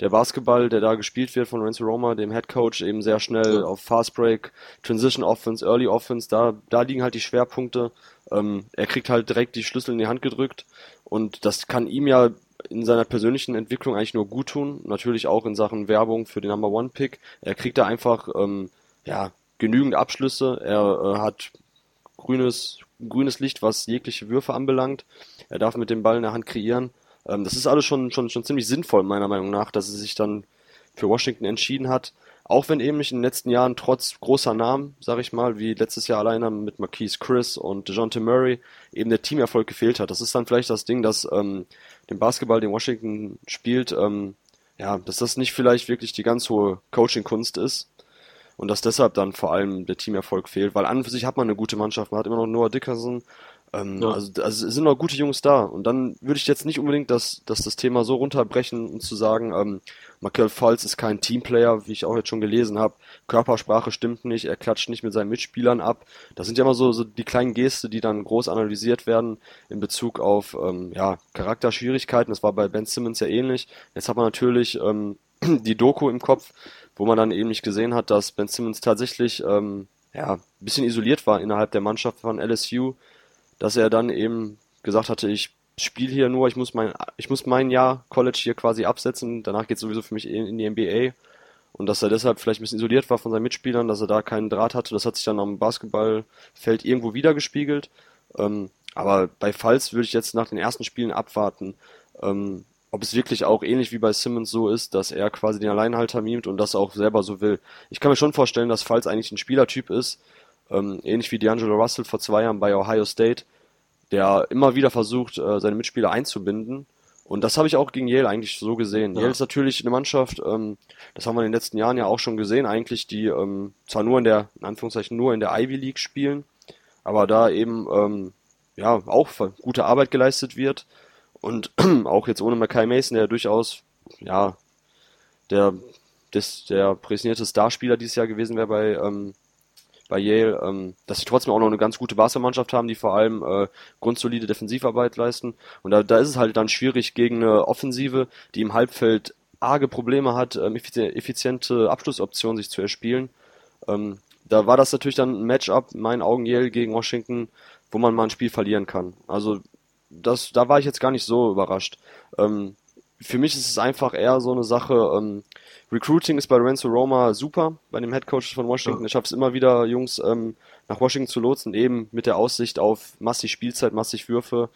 der Basketball, der da gespielt wird von Renzo Roma, dem Head Coach, eben sehr schnell auf Fast Break, Transition Offense, Early Offense, da, da liegen halt die Schwerpunkte. Ähm, er kriegt halt direkt die Schlüssel in die Hand gedrückt und das kann ihm ja in seiner persönlichen Entwicklung eigentlich nur gut tun. Natürlich auch in Sachen Werbung für den Number One Pick. Er kriegt da einfach ähm, ja genügend Abschlüsse. Er äh, hat grünes grünes Licht, was jegliche Würfe anbelangt. Er darf mit dem Ball in der Hand kreieren. Ähm, das ist alles schon, schon, schon ziemlich sinnvoll, meiner Meinung nach, dass er sich dann für Washington entschieden hat. Auch wenn eben nicht in den letzten Jahren trotz großer Namen, sage ich mal, wie letztes Jahr alleine mit Marquise Chris und DeJounte Murray, eben der Teamerfolg gefehlt hat. Das ist dann vielleicht das Ding, dass ähm, dem Basketball, den Washington spielt, ähm, ja, dass das nicht vielleicht wirklich die ganz hohe Coaching-Kunst ist und dass deshalb dann vor allem der Teamerfolg fehlt, weil an und für sich hat man eine gute Mannschaft, man hat immer noch Noah Dickerson, ähm, ja. also, also es sind noch gute Jungs da. Und dann würde ich jetzt nicht unbedingt das, das, das Thema so runterbrechen und zu sagen, ähm, Michael Falls ist kein Teamplayer, wie ich auch jetzt schon gelesen habe. Körpersprache stimmt nicht, er klatscht nicht mit seinen Mitspielern ab. Das sind ja immer so, so die kleinen Geste, die dann groß analysiert werden in Bezug auf ähm, ja, Charakterschwierigkeiten. Das war bei Ben Simmons ja ähnlich. Jetzt hat man natürlich ähm, die Doku im Kopf, wo man dann eben nicht gesehen hat, dass Ben Simmons tatsächlich ähm, ja, ein bisschen isoliert war innerhalb der Mannschaft von LSU dass er dann eben gesagt hatte, ich spiele hier nur, ich muss mein, ich muss mein Jahr College hier quasi absetzen, danach geht es sowieso für mich in die NBA. Und dass er deshalb vielleicht ein bisschen isoliert war von seinen Mitspielern, dass er da keinen Draht hatte, das hat sich dann am Basketballfeld irgendwo wieder gespiegelt. Ähm, aber bei Falls würde ich jetzt nach den ersten Spielen abwarten, ähm, ob es wirklich auch ähnlich wie bei Simmons so ist, dass er quasi den Alleinhalter mimt und das auch selber so will. Ich kann mir schon vorstellen, dass Falls eigentlich ein Spielertyp ist, ähm, ähnlich wie D'Angelo Russell vor zwei Jahren bei Ohio State, der immer wieder versucht, äh, seine Mitspieler einzubinden. Und das habe ich auch gegen Yale eigentlich so gesehen. Ja. Yale ist natürlich eine Mannschaft, ähm, das haben wir in den letzten Jahren ja auch schon gesehen, eigentlich, die ähm, zwar nur in der, in Anführungszeichen, nur in der Ivy League spielen, aber da eben ähm, ja auch gute Arbeit geleistet wird. Und auch jetzt ohne Mackay Mason, der durchaus, ja, der, des, der präsentierte Starspieler dieses Jahr gewesen wäre bei, ähm, bei Yale, ähm, dass sie trotzdem auch noch eine ganz gute Basketballmannschaft haben, die vor allem äh, grundsolide Defensivarbeit leisten. Und da, da ist es halt dann schwierig gegen eine Offensive, die im Halbfeld arge Probleme hat, ähm, effiziente Abschlussoptionen sich zu erspielen. Ähm, da war das natürlich dann ein Matchup, in meinen Augen Yale gegen Washington, wo man mal ein Spiel verlieren kann. Also das, da war ich jetzt gar nicht so überrascht. Ähm, für mich ist es einfach eher so eine Sache, ähm, Recruiting ist bei Renzo Roma super, bei dem Head Coach von Washington. Er schafft es immer wieder, Jungs ähm, nach Washington zu lotsen, eben mit der Aussicht auf massig Spielzeit, massig Würfe.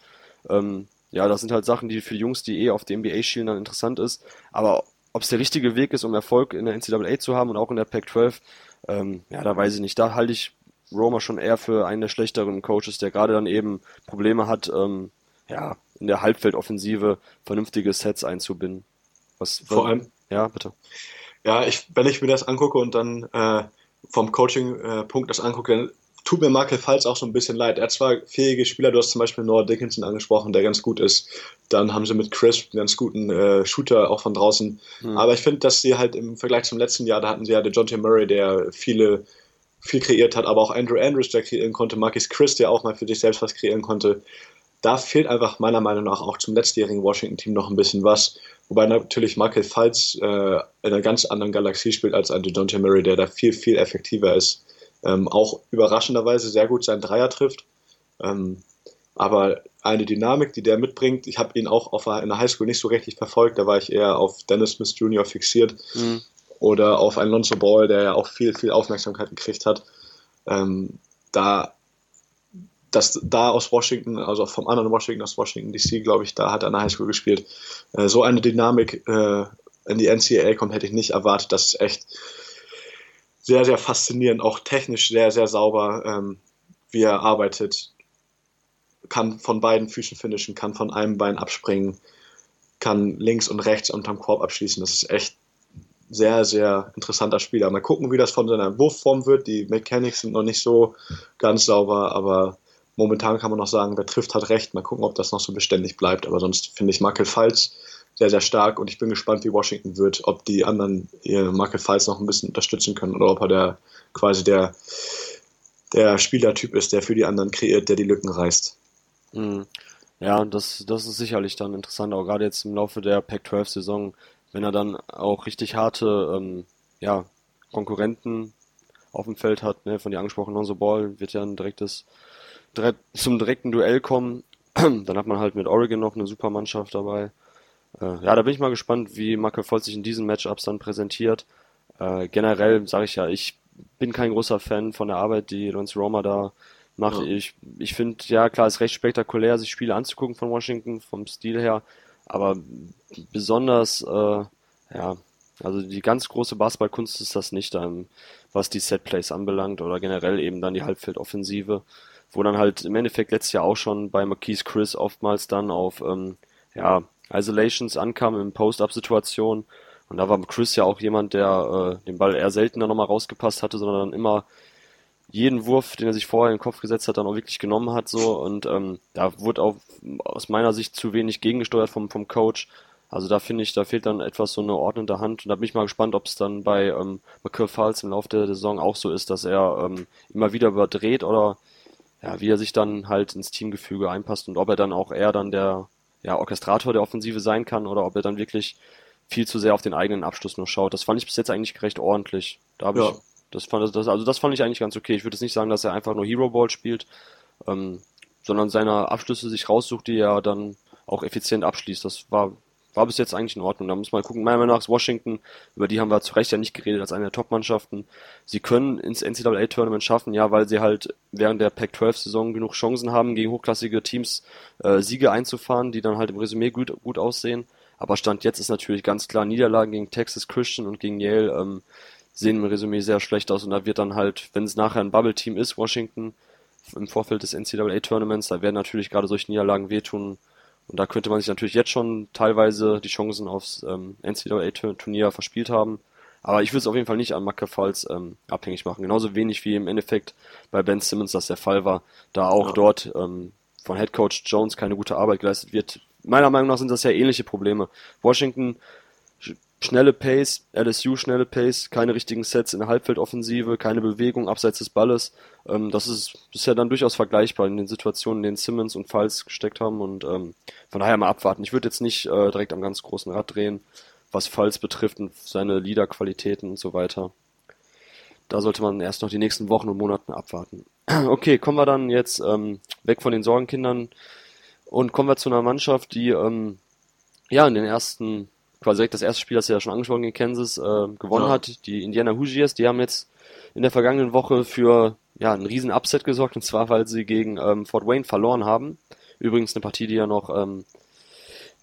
Ähm, ja, das sind halt Sachen, die für Jungs, die eh auf die NBA schielen, dann interessant ist. Aber ob es der richtige Weg ist, um Erfolg in der NCAA zu haben und auch in der Pac-12, ähm, ja, da weiß ich nicht. Da halte ich Roma schon eher für einen der schlechteren Coaches, der gerade dann eben Probleme hat, ähm, ja, in der Halbfeldoffensive vernünftige Sets einzubinden. Was, Vor allem, ja, bitte. Ja, ich, wenn ich mir das angucke und dann äh, vom Coaching-Punkt das angucke, dann tut mir Markel Falls auch so ein bisschen leid. Er hat zwar fähige Spieler, du hast zum Beispiel Noah Dickinson angesprochen, der ganz gut ist. Dann haben sie mit Chris einen ganz guten äh, Shooter auch von draußen. Mhm. Aber ich finde, dass sie halt im Vergleich zum letzten Jahr, da hatten sie ja den John T. Murray, der viele viel kreiert hat, aber auch Andrew Andrews, der kreieren konnte, Marcus Chris, der auch mal für sich selbst was kreieren konnte. Da fehlt einfach meiner Meinung nach auch zum letztjährigen Washington-Team noch ein bisschen was. Wobei natürlich Michael Falls äh, in einer ganz anderen Galaxie spielt als ein DeJounte Murray, der da viel, viel effektiver ist. Ähm, auch überraschenderweise sehr gut seinen Dreier trifft. Ähm, aber eine Dynamik, die der mitbringt, ich habe ihn auch auf, in der Highschool nicht so richtig verfolgt, da war ich eher auf Dennis Smith Jr. fixiert mhm. oder auf einen Lonzo Ball, der ja auch viel, viel Aufmerksamkeit gekriegt hat. Ähm, da dass da aus Washington, also vom anderen Washington aus Washington DC, glaube ich, da hat er an der Highschool gespielt, äh, so eine Dynamik äh, in die NCAA kommt, hätte ich nicht erwartet. Das ist echt sehr, sehr faszinierend, auch technisch sehr, sehr sauber, ähm, wie er arbeitet. Kann von beiden Füßen finishen, kann von einem Bein abspringen, kann links und rechts unterm Korb abschließen. Das ist echt sehr, sehr interessanter Spieler. Mal gucken, wie das von seiner Wurfform wird. Die Mechanics sind noch nicht so ganz sauber, aber momentan kann man noch sagen, wer trifft, hat recht. Mal gucken, ob das noch so beständig bleibt. Aber sonst finde ich Markel Falz sehr, sehr stark und ich bin gespannt, wie Washington wird, ob die anderen ihr Michael Falls noch ein bisschen unterstützen können oder ob er der quasi der, der Spielertyp ist, der für die anderen kreiert, der die Lücken reißt. Mhm. Ja, das, das ist sicherlich dann interessant, auch gerade jetzt im Laufe der Pac-12-Saison, wenn er dann auch richtig harte ähm, ja, Konkurrenten auf dem Feld hat, ne, von dir angesprochen, Lonzo Ball wird ja ein direktes, direkt, zum direkten Duell kommen. dann hat man halt mit Oregon noch eine super Mannschaft dabei. Äh, ja, da bin ich mal gespannt, wie Markel Volz sich in diesen Matchups dann präsentiert. Äh, generell sage ich ja, ich bin kein großer Fan von der Arbeit, die Lance Roma da macht. Ja. Ich, ich finde, ja klar, ist recht spektakulär, sich Spiele anzugucken von Washington, vom Stil her, aber besonders, äh, ja, also die ganz große Basketballkunst ist das nicht, ähm, was die Setplays anbelangt oder generell eben dann die Halbfeldoffensive, wo dann halt im Endeffekt letztes Jahr auch schon bei Marquise Chris oftmals dann auf ähm, ja, Isolations ankam in Post-Up-Situationen. Und da war Chris ja auch jemand, der äh, den Ball eher seltener nochmal rausgepasst hatte, sondern dann immer jeden Wurf, den er sich vorher in den Kopf gesetzt hat, dann auch wirklich genommen hat. so Und ähm, da wurde auch aus meiner Sicht zu wenig gegengesteuert vom, vom Coach. Also da finde ich, da fehlt dann etwas so eine ordnende Hand. Und da bin ich mal gespannt, ob es dann bei ähm, McCall Falls im Laufe der Saison auch so ist, dass er ähm, immer wieder überdreht oder ja, wie er sich dann halt ins Teamgefüge einpasst und ob er dann auch eher dann der ja, Orchestrator der Offensive sein kann oder ob er dann wirklich viel zu sehr auf den eigenen Abschluss nur schaut. Das fand ich bis jetzt eigentlich recht ordentlich. Da habe ja. ich, das fand, das, also das fand ich eigentlich ganz okay. Ich würde jetzt nicht sagen, dass er einfach nur Hero Ball spielt, ähm, sondern seine Abschlüsse sich raussucht, die er dann auch effizient abschließt. Das war war bis jetzt eigentlich in Ordnung. Da muss man gucken. Meiner Meinung nach ist Washington, über die haben wir zu Recht ja nicht geredet, als eine der Top-Mannschaften. Sie können ins NCAA-Tournament schaffen, ja, weil sie halt während der Pac-12-Saison genug Chancen haben, gegen hochklassige Teams äh, Siege einzufahren, die dann halt im Resümee gut, gut aussehen. Aber Stand jetzt ist natürlich ganz klar, Niederlagen gegen Texas Christian und gegen Yale ähm, sehen im Resümee sehr schlecht aus. Und da wird dann halt, wenn es nachher ein Bubble-Team ist, Washington, im Vorfeld des NCAA-Tournaments, da werden natürlich gerade solche Niederlagen wehtun, und da könnte man sich natürlich jetzt schon teilweise die Chancen aufs ähm, NCAA-Turnier verspielt haben. Aber ich würde es auf jeden Fall nicht an Macke Falls ähm, abhängig machen. Genauso wenig wie im Endeffekt bei Ben Simmons das der Fall war, da auch ja. dort ähm, von Head Coach Jones keine gute Arbeit geleistet wird. Meiner Meinung nach sind das ja ähnliche Probleme. Washington schnelle Pace, LSU schnelle Pace, keine richtigen Sets in der Halbfeldoffensive, keine Bewegung abseits des Balles. Ähm, das ist bisher dann durchaus vergleichbar in den Situationen, in denen Simmons und Falls gesteckt haben und ähm, von daher mal abwarten. Ich würde jetzt nicht äh, direkt am ganz großen Rad drehen, was Falls betrifft und seine Leaderqualitäten und so weiter. Da sollte man erst noch die nächsten Wochen und Monaten abwarten. Okay, kommen wir dann jetzt ähm, weg von den Sorgenkindern und kommen wir zu einer Mannschaft, die ähm, ja in den ersten quasi direkt das erste Spiel, das ja schon angesprochen in Kansas äh, gewonnen ja. hat. Die Indiana Hoosiers, die haben jetzt in der vergangenen Woche für ja, einen riesen Upset gesorgt, und zwar, weil sie gegen ähm, Fort Wayne verloren haben. Übrigens eine Partie, die ihr noch ähm,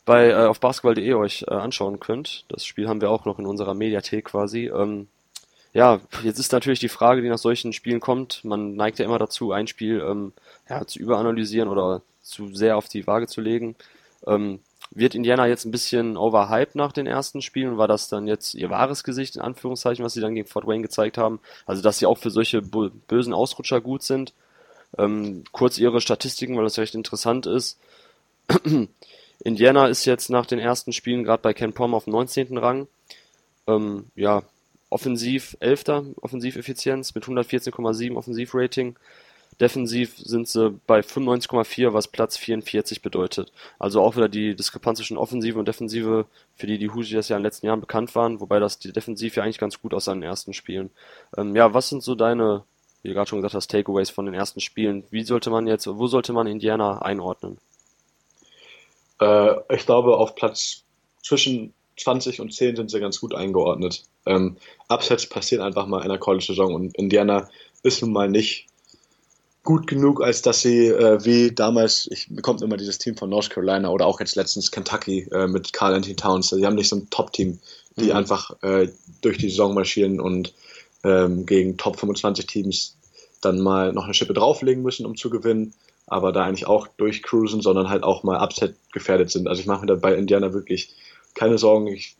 bei äh, auf basketball.de euch äh, anschauen könnt. Das Spiel haben wir auch noch in unserer Mediathek quasi. Ähm, ja, jetzt ist natürlich die Frage, die nach solchen Spielen kommt. Man neigt ja immer dazu, ein Spiel ähm, ja, zu überanalysieren oder zu sehr auf die Waage zu legen. Ähm, wird Indiana jetzt ein bisschen overhyped nach den ersten Spielen? War das dann jetzt ihr wahres Gesicht, in Anführungszeichen, was sie dann gegen Fort Wayne gezeigt haben? Also, dass sie auch für solche bösen Ausrutscher gut sind. Ähm, kurz ihre Statistiken, weil das recht interessant ist. Indiana ist jetzt nach den ersten Spielen gerade bei Ken Pom auf dem 19. Rang. Ähm, ja, offensiv 11. Offensiveffizienz mit 114,7 Offensivrating. Defensiv sind sie bei 95,4, was Platz 44 bedeutet. Also auch wieder die Diskrepanz zwischen Offensive und Defensive, für die die Hoosiers ja in den letzten Jahren bekannt waren, wobei das die Defensiv ja eigentlich ganz gut aus seinen ersten Spielen. Ähm, ja, was sind so deine, wie du gerade schon gesagt hast, Takeaways von den ersten Spielen? Wie sollte man jetzt, wo sollte man Indiana einordnen? Äh, ich glaube, auf Platz zwischen 20 und 10 sind sie ganz gut eingeordnet. Ähm, Upsets passieren einfach mal in der College-Saison und Indiana ist nun mal nicht gut genug, als dass sie äh, wie damals, ich bekomme immer dieses Team von North Carolina oder auch jetzt letztens Kentucky äh, mit Carl Anthony Towns. Die haben nicht so ein Top-Team, die mhm. einfach äh, durch die Saison marschieren und ähm, gegen Top 25 Teams dann mal noch eine Schippe drauflegen müssen, um zu gewinnen, aber da eigentlich auch durchcruisen, sondern halt auch mal Upset gefährdet sind. Also ich mache mir da bei Indiana wirklich keine Sorgen. Ich,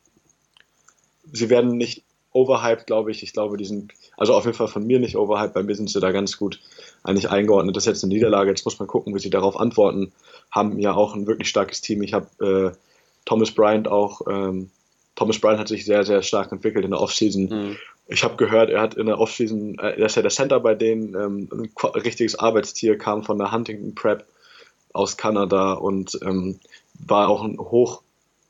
sie werden nicht overhyped, glaube ich. Ich glaube, die sind, also auf jeden Fall von mir nicht overhyped, bei mir sind sie da ganz gut eigentlich eingeordnet. Das ist jetzt eine Niederlage, jetzt muss man gucken, wie sie darauf antworten. Haben ja auch ein wirklich starkes Team. Ich habe Thomas Bryant auch, ähm, Thomas Bryant hat sich sehr, sehr stark entwickelt in der Offseason. Mhm. Ich habe gehört, er hat in der Offseason, äh, er ist ja der Center bei denen, ähm, ein richtiges Arbeitstier, kam von der Huntington Prep aus Kanada und ähm, war auch ein hoch,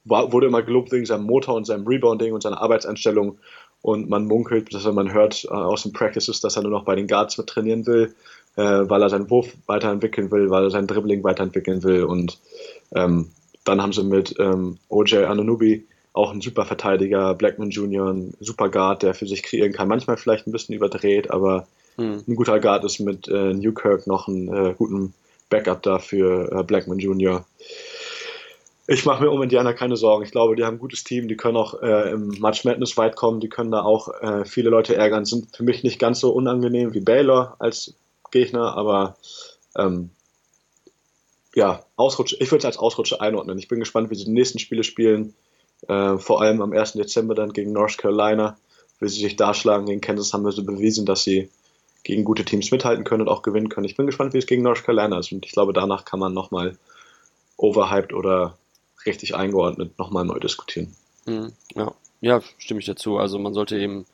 war, wurde immer gelobt wegen seinem Motor und seinem Rebounding und seiner Arbeitseinstellung. Und man munkelt, dass man hört äh, aus den Practices, dass er nur noch bei den Guards mit trainieren will, äh, weil er seinen Wurf weiterentwickeln will, weil er sein Dribbling weiterentwickeln will. Und ähm, dann haben sie mit ähm, OJ Anunobi auch einen super Verteidiger, Blackman Jr., ein super Guard, der für sich kreieren kann. Manchmal vielleicht ein bisschen überdreht, aber hm. ein guter Guard ist mit äh, Newkirk noch einen äh, guten Backup da für äh, Blackman Jr. Ich mache mir um Indiana keine Sorgen. Ich glaube, die haben ein gutes Team, die können auch äh, im March Madness weit kommen, die können da auch äh, viele Leute ärgern. Sind für mich nicht ganz so unangenehm wie Baylor als Gegner, aber ähm, ja, Ausrutsche, ich würde es als Ausrutsche einordnen. Ich bin gespannt, wie sie die nächsten Spiele spielen. Äh, vor allem am 1. Dezember dann gegen North Carolina. Wie sie sich da schlagen gegen Kansas, haben wir so bewiesen, dass sie gegen gute Teams mithalten können und auch gewinnen können. Ich bin gespannt, wie es gegen North Carolina ist. Und ich glaube, danach kann man nochmal overhyped oder richtig eingeordnet nochmal neu diskutieren. Mhm, ja. ja, stimme ich dazu. Also man sollte eben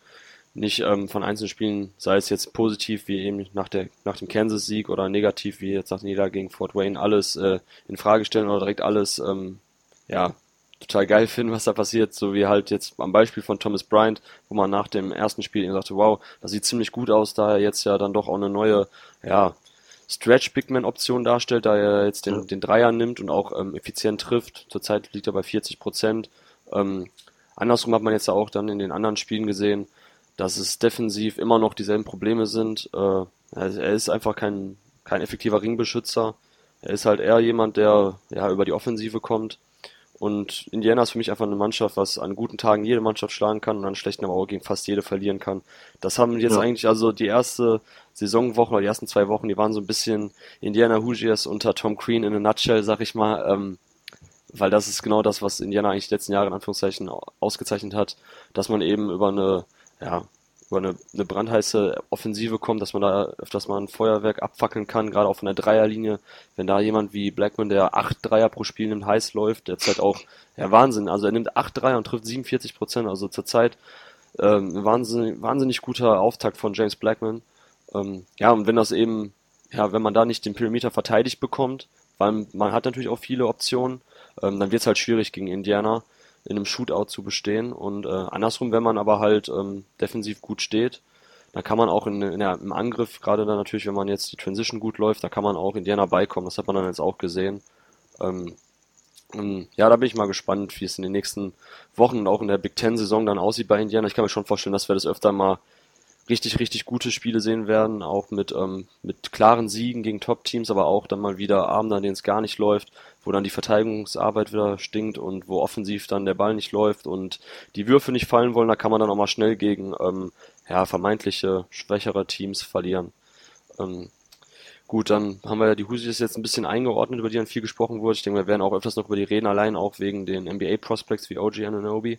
nicht ähm, von einzelnen Spielen, sei es jetzt positiv wie eben nach, der, nach dem Kansas-Sieg oder negativ wie jetzt nach der Niederlage gegen Fort Wayne, alles äh, in Frage stellen oder direkt alles ähm, ja, total geil finden, was da passiert, so wie halt jetzt am Beispiel von Thomas Bryant, wo man nach dem ersten Spiel eben sagte, wow, das sieht ziemlich gut aus, da er jetzt ja dann doch auch eine neue, ja, Stretch Bigman Option darstellt, da er jetzt den, den Dreier nimmt und auch ähm, effizient trifft. Zurzeit liegt er bei 40 Prozent. Ähm, andersrum hat man jetzt auch dann in den anderen Spielen gesehen, dass es defensiv immer noch dieselben Probleme sind. Äh, er ist einfach kein, kein effektiver Ringbeschützer. Er ist halt eher jemand, der ja über die Offensive kommt. Und Indiana ist für mich einfach eine Mannschaft, was an guten Tagen jede Mannschaft schlagen kann und an schlechten aber auch gegen fast jede verlieren kann. Das haben jetzt ja. eigentlich, also die erste Saisonwoche oder die ersten zwei Wochen, die waren so ein bisschen Indiana Hoosiers unter Tom Crean in a nutshell, sag ich mal. Ähm, weil das ist genau das, was Indiana eigentlich die letzten Jahre in Anführungszeichen ausgezeichnet hat, dass man eben über eine, ja, über eine, eine brandheiße Offensive kommt, dass man da öfters mal ein Feuerwerk abfackeln kann, gerade auch von der Dreierlinie. Wenn da jemand wie Blackman, der acht Dreier pro Spiel nimmt, heiß läuft, derzeit auch, ja Wahnsinn, also er nimmt acht Dreier und trifft 47 Prozent, also zurzeit ähm, wahnsinnig, wahnsinnig guter Auftakt von James Blackman. Ähm, ja, und wenn das eben, ja, wenn man da nicht den Perimeter verteidigt bekommt, weil man hat natürlich auch viele Optionen, ähm, dann wird es halt schwierig gegen Indiana in einem Shootout zu bestehen. Und äh, andersrum, wenn man aber halt ähm, defensiv gut steht, dann kann man auch in, in der, im Angriff, gerade dann natürlich, wenn man jetzt die Transition gut läuft, da kann man auch Indiana beikommen. Das hat man dann jetzt auch gesehen. Ähm, ja, da bin ich mal gespannt, wie es in den nächsten Wochen und auch in der Big Ten-Saison dann aussieht bei Indiana. Ich kann mir schon vorstellen, dass wir das öfter mal richtig, richtig gute Spiele sehen werden, auch mit, ähm, mit klaren Siegen gegen Top-Teams, aber auch dann mal wieder Abende, an denen es gar nicht läuft, wo dann die Verteidigungsarbeit wieder stinkt und wo offensiv dann der Ball nicht läuft und die Würfe nicht fallen wollen, da kann man dann auch mal schnell gegen ähm, ja, vermeintliche schwächere Teams verlieren. Ähm, gut, dann haben wir ja die Husis jetzt ein bisschen eingeordnet, über die dann viel gesprochen wurde. Ich denke, wir werden auch öfters noch über die reden, allein auch wegen den NBA-Prospects wie OG Ananobi.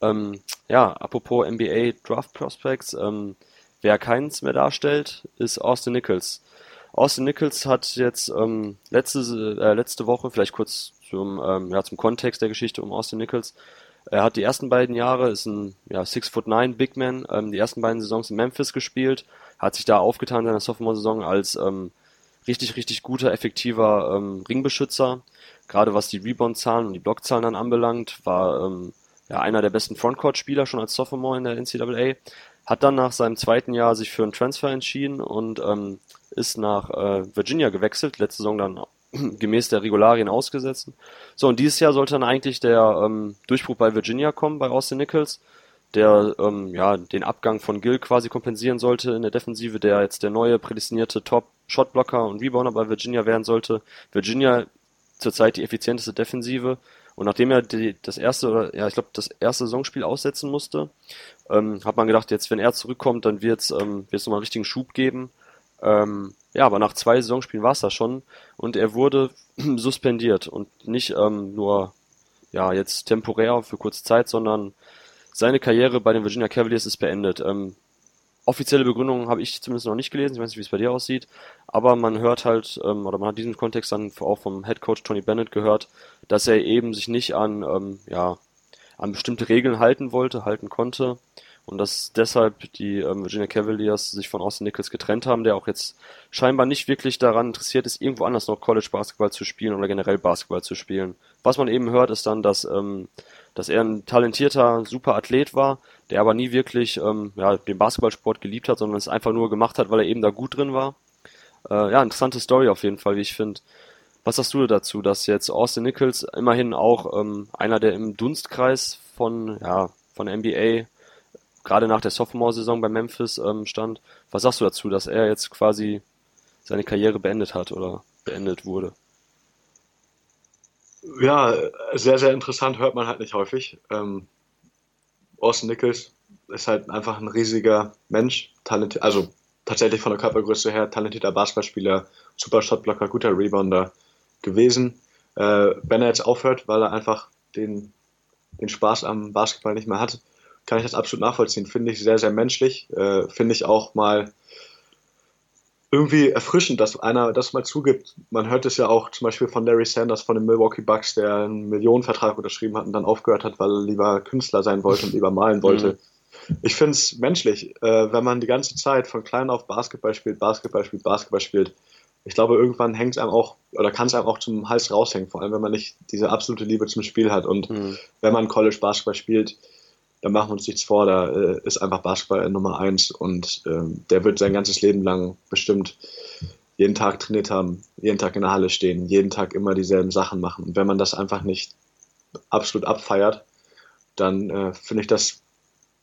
Ähm, ja, apropos NBA Draft Prospects, ähm, wer keins mehr darstellt, ist Austin Nichols. Austin Nichols hat jetzt ähm, letzte, äh, letzte Woche, vielleicht kurz zum, ähm, ja, zum Kontext der Geschichte um Austin Nichols, er hat die ersten beiden Jahre, ist ein ja, 6 foot 9 Big Man, ähm, die ersten beiden Saisons in Memphis gespielt, hat sich da aufgetan in seiner Sophomore-Saison als ähm, richtig, richtig guter, effektiver ähm, Ringbeschützer. Gerade was die Rebound-Zahlen und die Blockzahlen dann anbelangt, war ähm, ja, einer der besten Frontcourt-Spieler schon als Sophomore in der NCAA. Hat dann nach seinem zweiten Jahr sich für einen Transfer entschieden und ähm, ist nach äh, Virginia gewechselt, letzte Saison dann gemäß der Regularien ausgesetzt. So, und dieses Jahr sollte dann eigentlich der ähm, Durchbruch bei Virginia kommen, bei Austin Nichols, der ähm, ja den Abgang von Gill quasi kompensieren sollte in der Defensive, der jetzt der neue prädestinierte Top-Shotblocker und Rebounder bei Virginia werden sollte. Virginia zurzeit die effizienteste Defensive, und nachdem er die, das erste, ja, ich glaube, das erste Saisonspiel aussetzen musste, ähm, hat man gedacht, jetzt, wenn er zurückkommt, dann wird es ähm, nochmal einen richtigen Schub geben. Ähm, ja, aber nach zwei Saisonspielen war es das schon und er wurde suspendiert und nicht ähm, nur ja jetzt temporär für kurze Zeit, sondern seine Karriere bei den Virginia Cavaliers ist beendet. Ähm, offizielle Begründung habe ich zumindest noch nicht gelesen, ich weiß nicht, wie es bei dir aussieht, aber man hört halt, ähm, oder man hat diesen Kontext dann auch vom Head Coach Tony Bennett gehört, dass er eben sich nicht an, ähm, ja, an bestimmte Regeln halten wollte, halten konnte. Und dass deshalb die ähm, Virginia Cavaliers sich von Austin Nichols getrennt haben, der auch jetzt scheinbar nicht wirklich daran interessiert ist, irgendwo anders noch College Basketball zu spielen oder generell Basketball zu spielen. Was man eben hört, ist dann, dass, ähm, dass er ein talentierter, super Athlet war, der aber nie wirklich ähm, ja, den Basketballsport geliebt hat, sondern es einfach nur gemacht hat, weil er eben da gut drin war. Äh, ja, interessante Story auf jeden Fall, wie ich finde. Was sagst du dazu, dass jetzt Austin Nichols immerhin auch ähm, einer, der im Dunstkreis von, ja, von NBA gerade nach der Sophomore-Saison bei Memphis ähm, stand. Was sagst du dazu, dass er jetzt quasi seine Karriere beendet hat oder beendet wurde? Ja, sehr, sehr interessant, hört man halt nicht häufig. Ähm, Austin Nichols ist halt einfach ein riesiger Mensch, talentiert, also tatsächlich von der Körpergröße her talentierter Basketballspieler, super Shotblocker, guter Rebounder gewesen. Äh, wenn er jetzt aufhört, weil er einfach den, den Spaß am Basketball nicht mehr hat, kann ich das absolut nachvollziehen. Finde ich sehr, sehr menschlich. Äh, Finde ich auch mal irgendwie erfrischend, dass einer das mal zugibt. Man hört es ja auch zum Beispiel von Larry Sanders von den Milwaukee Bucks, der einen Millionenvertrag unterschrieben hat und dann aufgehört hat, weil er lieber Künstler sein wollte und lieber malen wollte. Mhm. Ich finde es menschlich, äh, wenn man die ganze Zeit von klein auf Basketball spielt, Basketball spielt, Basketball spielt. Ich glaube, irgendwann hängt es einem auch oder kann es einem auch zum Hals raushängen, vor allem wenn man nicht diese absolute Liebe zum Spiel hat. Und mhm. wenn man College Basketball spielt, da machen wir uns nichts vor, da äh, ist einfach Basketball Nummer eins und äh, der wird sein ganzes Leben lang bestimmt jeden Tag trainiert haben, jeden Tag in der Halle stehen, jeden Tag immer dieselben Sachen machen. Und wenn man das einfach nicht absolut abfeiert, dann äh, finde ich das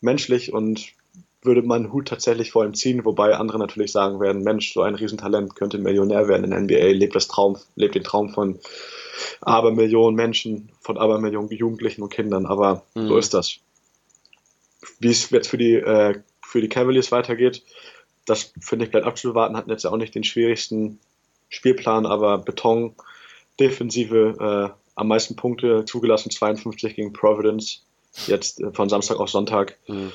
menschlich und würde meinen Hut tatsächlich vor ihm ziehen, wobei andere natürlich sagen werden, Mensch, so ein Riesentalent könnte Millionär werden in der NBA, lebt das Traum, lebt den Traum von Abermillionen Menschen, von Abermillionen Jugendlichen und Kindern, aber mhm. so ist das wie es jetzt für die, äh, für die Cavaliers weitergeht, das finde ich bleibt abzuwarten. Hatten jetzt ja auch nicht den schwierigsten Spielplan, aber Beton, Defensive, äh, am meisten Punkte zugelassen, 52 gegen Providence, jetzt äh, von Samstag auf Sonntag. Mhm.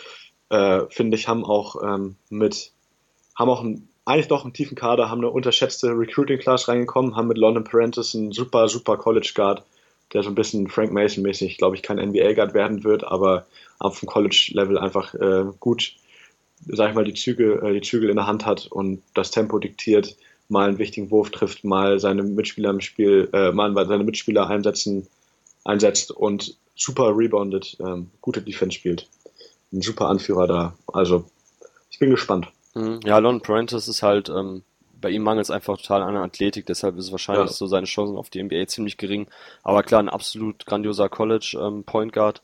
Äh, finde ich, haben auch ähm, mit, haben auch ein, eigentlich doch einen tiefen Kader, haben eine unterschätzte Recruiting-Class reingekommen, haben mit London Parentis einen super, super College Guard, der so ein bisschen Frank Mason-mäßig, glaube ich, kein NBA-Guard werden wird, aber auf dem College-Level einfach äh, gut, sag ich mal, die Züge, äh, die Zügel in der Hand hat und das Tempo diktiert, mal einen wichtigen Wurf trifft, mal seine Mitspieler im Spiel, äh, mal seine Mitspieler einsetzen, einsetzt und super rebounded, ähm, gute Defense spielt. Ein super Anführer da. Also ich bin gespannt. Mhm. Ja, Lon Prentice ist halt, ähm, bei ihm mangelt es einfach total an der Athletik, deshalb ist wahrscheinlich ja. so seine Chancen auf die NBA ziemlich gering. Aber klar, ein absolut grandioser College ähm, Point Guard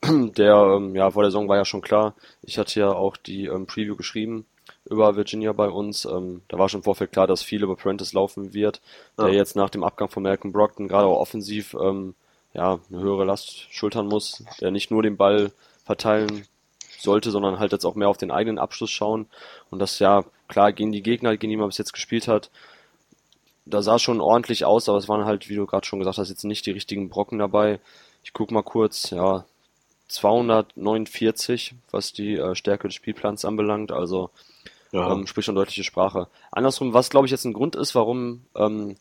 der, ähm, ja, vor der Saison war ja schon klar. Ich hatte ja auch die ähm, Preview geschrieben über Virginia bei uns. Ähm, da war schon im Vorfeld klar, dass viel über Prentice laufen wird, der jetzt nach dem Abgang von Malcolm Brockton gerade auch offensiv ähm, ja, eine höhere Last schultern muss, der nicht nur den Ball verteilen sollte, sondern halt jetzt auch mehr auf den eigenen Abschluss schauen. Und das ja, klar, gegen die Gegner, gegen die man bis jetzt gespielt hat, da sah schon ordentlich aus, aber es waren halt, wie du gerade schon gesagt hast, jetzt nicht die richtigen Brocken dabei. Ich guck mal kurz, ja, 249, was die äh, Stärke des Spielplans anbelangt. Also ja. ähm, spricht schon deutliche Sprache. Andersrum, was glaube ich jetzt ein Grund ist, warum ähm,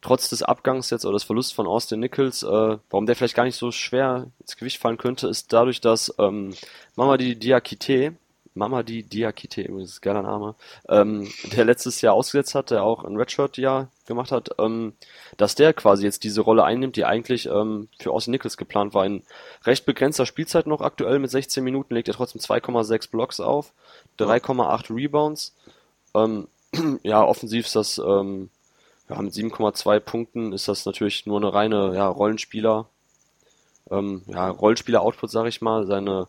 trotz des Abgangs jetzt oder des Verlusts von Austin Nichols, äh, warum der vielleicht gar nicht so schwer ins Gewicht fallen könnte, ist dadurch, dass ähm, Mama die Diakite, Mamadi Diakite, übrigens geiler Name, ähm, der letztes Jahr ausgesetzt hat, der auch ein Redshirt-Jahr gemacht hat, ähm, dass der quasi jetzt diese Rolle einnimmt, die eigentlich ähm, für Austin Nichols geplant war. In recht begrenzter Spielzeit noch aktuell mit 16 Minuten legt er trotzdem 2,6 Blocks auf, 3,8 Rebounds. Ähm, ja, offensiv ist das ähm, ja, mit 7,2 Punkten ist das natürlich nur eine reine ja, Rollenspieler, ähm, ja, Rollenspieler-Output, sag ich mal. Seine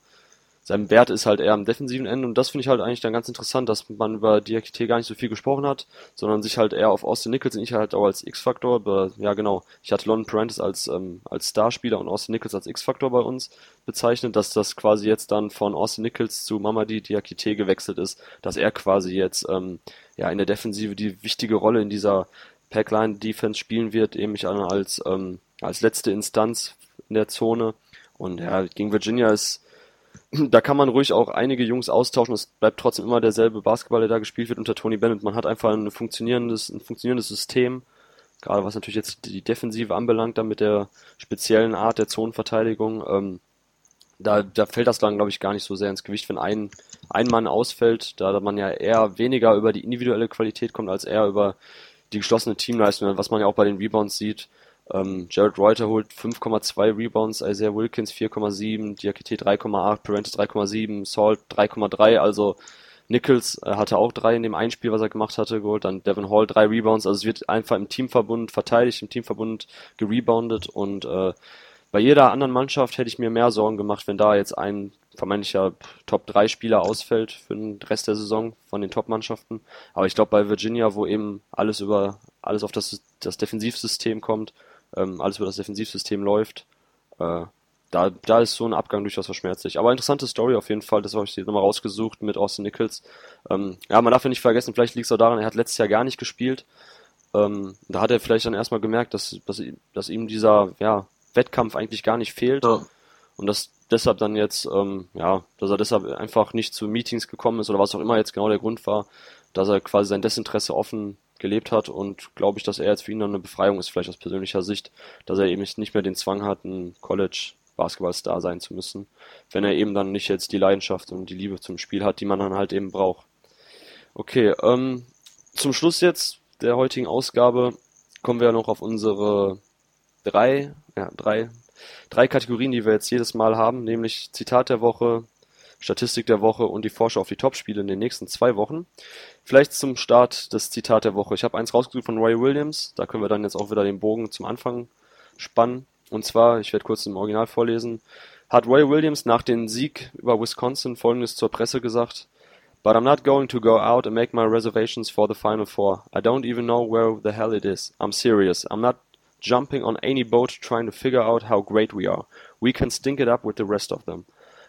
sein Wert ist halt eher am defensiven Ende und das finde ich halt eigentlich dann ganz interessant, dass man über Diakite gar nicht so viel gesprochen hat, sondern sich halt eher auf Austin Nichols und ich halt auch als X-Faktor, ja genau, ich hatte London Prentice als, ähm, als Starspieler und Austin Nichols als X-Faktor bei uns bezeichnet, dass das quasi jetzt dann von Austin Nichols zu Mamadi Diakite gewechselt ist, dass er quasi jetzt ähm, ja in der Defensive die wichtige Rolle in dieser Packline-Defense spielen wird, eben ich als, ähm, als letzte Instanz in der Zone und ja, gegen Virginia ist da kann man ruhig auch einige Jungs austauschen. Es bleibt trotzdem immer derselbe Basketball, der da gespielt wird unter Tony Bennett. Man hat einfach ein funktionierendes, ein funktionierendes System. Gerade was natürlich jetzt die Defensive anbelangt, dann mit der speziellen Art der Zonenverteidigung. Ähm, da, da fällt das dann, glaube ich, gar nicht so sehr ins Gewicht, wenn ein, ein Mann ausfällt, da man ja eher weniger über die individuelle Qualität kommt, als eher über die geschlossene Teamleistung, was man ja auch bei den Rebounds sieht. Ähm, Jared Reuter holt 5,2 Rebounds, Isaiah Wilkins 4,7, Diakite 3,8, Parentis 3,7, Salt 3,3, also Nichols äh, hatte auch drei in dem Einspiel, was er gemacht hatte, geholt, dann Devin Hall drei Rebounds, also es wird einfach im Teamverbund verteidigt, im Teamverbund gereboundet und äh, bei jeder anderen Mannschaft hätte ich mir mehr Sorgen gemacht, wenn da jetzt ein vermeintlicher Top-3-Spieler ausfällt für den Rest der Saison von den Top-Mannschaften. Aber ich glaube, bei Virginia, wo eben alles über alles auf das, das Defensivsystem kommt, ähm, alles über das Defensivsystem läuft, äh, da, da ist so ein Abgang durchaus verschmerzlich. Aber interessante Story auf jeden Fall, das habe ich hier nochmal rausgesucht mit Austin Nichols. Ähm, ja, man darf ja nicht vergessen, vielleicht liegt es auch daran, er hat letztes Jahr gar nicht gespielt. Ähm, da hat er vielleicht dann erstmal gemerkt, dass, dass, dass ihm dieser, ja, Wettkampf eigentlich gar nicht fehlt. Ja. Und dass deshalb dann jetzt, ähm, ja, dass er deshalb einfach nicht zu Meetings gekommen ist oder was auch immer jetzt genau der Grund war, dass er quasi sein Desinteresse offen gelebt hat und glaube ich, dass er jetzt für ihn dann eine Befreiung ist, vielleicht aus persönlicher Sicht, dass er eben nicht mehr den Zwang hat, ein College Basketballstar sein zu müssen, wenn er eben dann nicht jetzt die Leidenschaft und die Liebe zum Spiel hat, die man dann halt eben braucht. Okay, ähm, zum Schluss jetzt der heutigen Ausgabe kommen wir noch auf unsere drei, ja, drei, drei Kategorien, die wir jetzt jedes Mal haben, nämlich Zitat der Woche, Statistik der Woche und die Vorschau auf die Topspiele in den nächsten zwei Wochen. Vielleicht zum Start das Zitat der Woche. Ich habe eins rausgesucht von Roy Williams, da können wir dann jetzt auch wieder den Bogen zum Anfang spannen. Und zwar, ich werde kurz im Original vorlesen, hat Roy Williams nach dem Sieg über Wisconsin folgendes zur Presse gesagt. But I'm not going to go out and make my reservations for the Final Four. I don't even know where the hell it is. I'm serious. I'm not jumping on any boat trying to figure out how great we are. We can stink it up with the rest of them.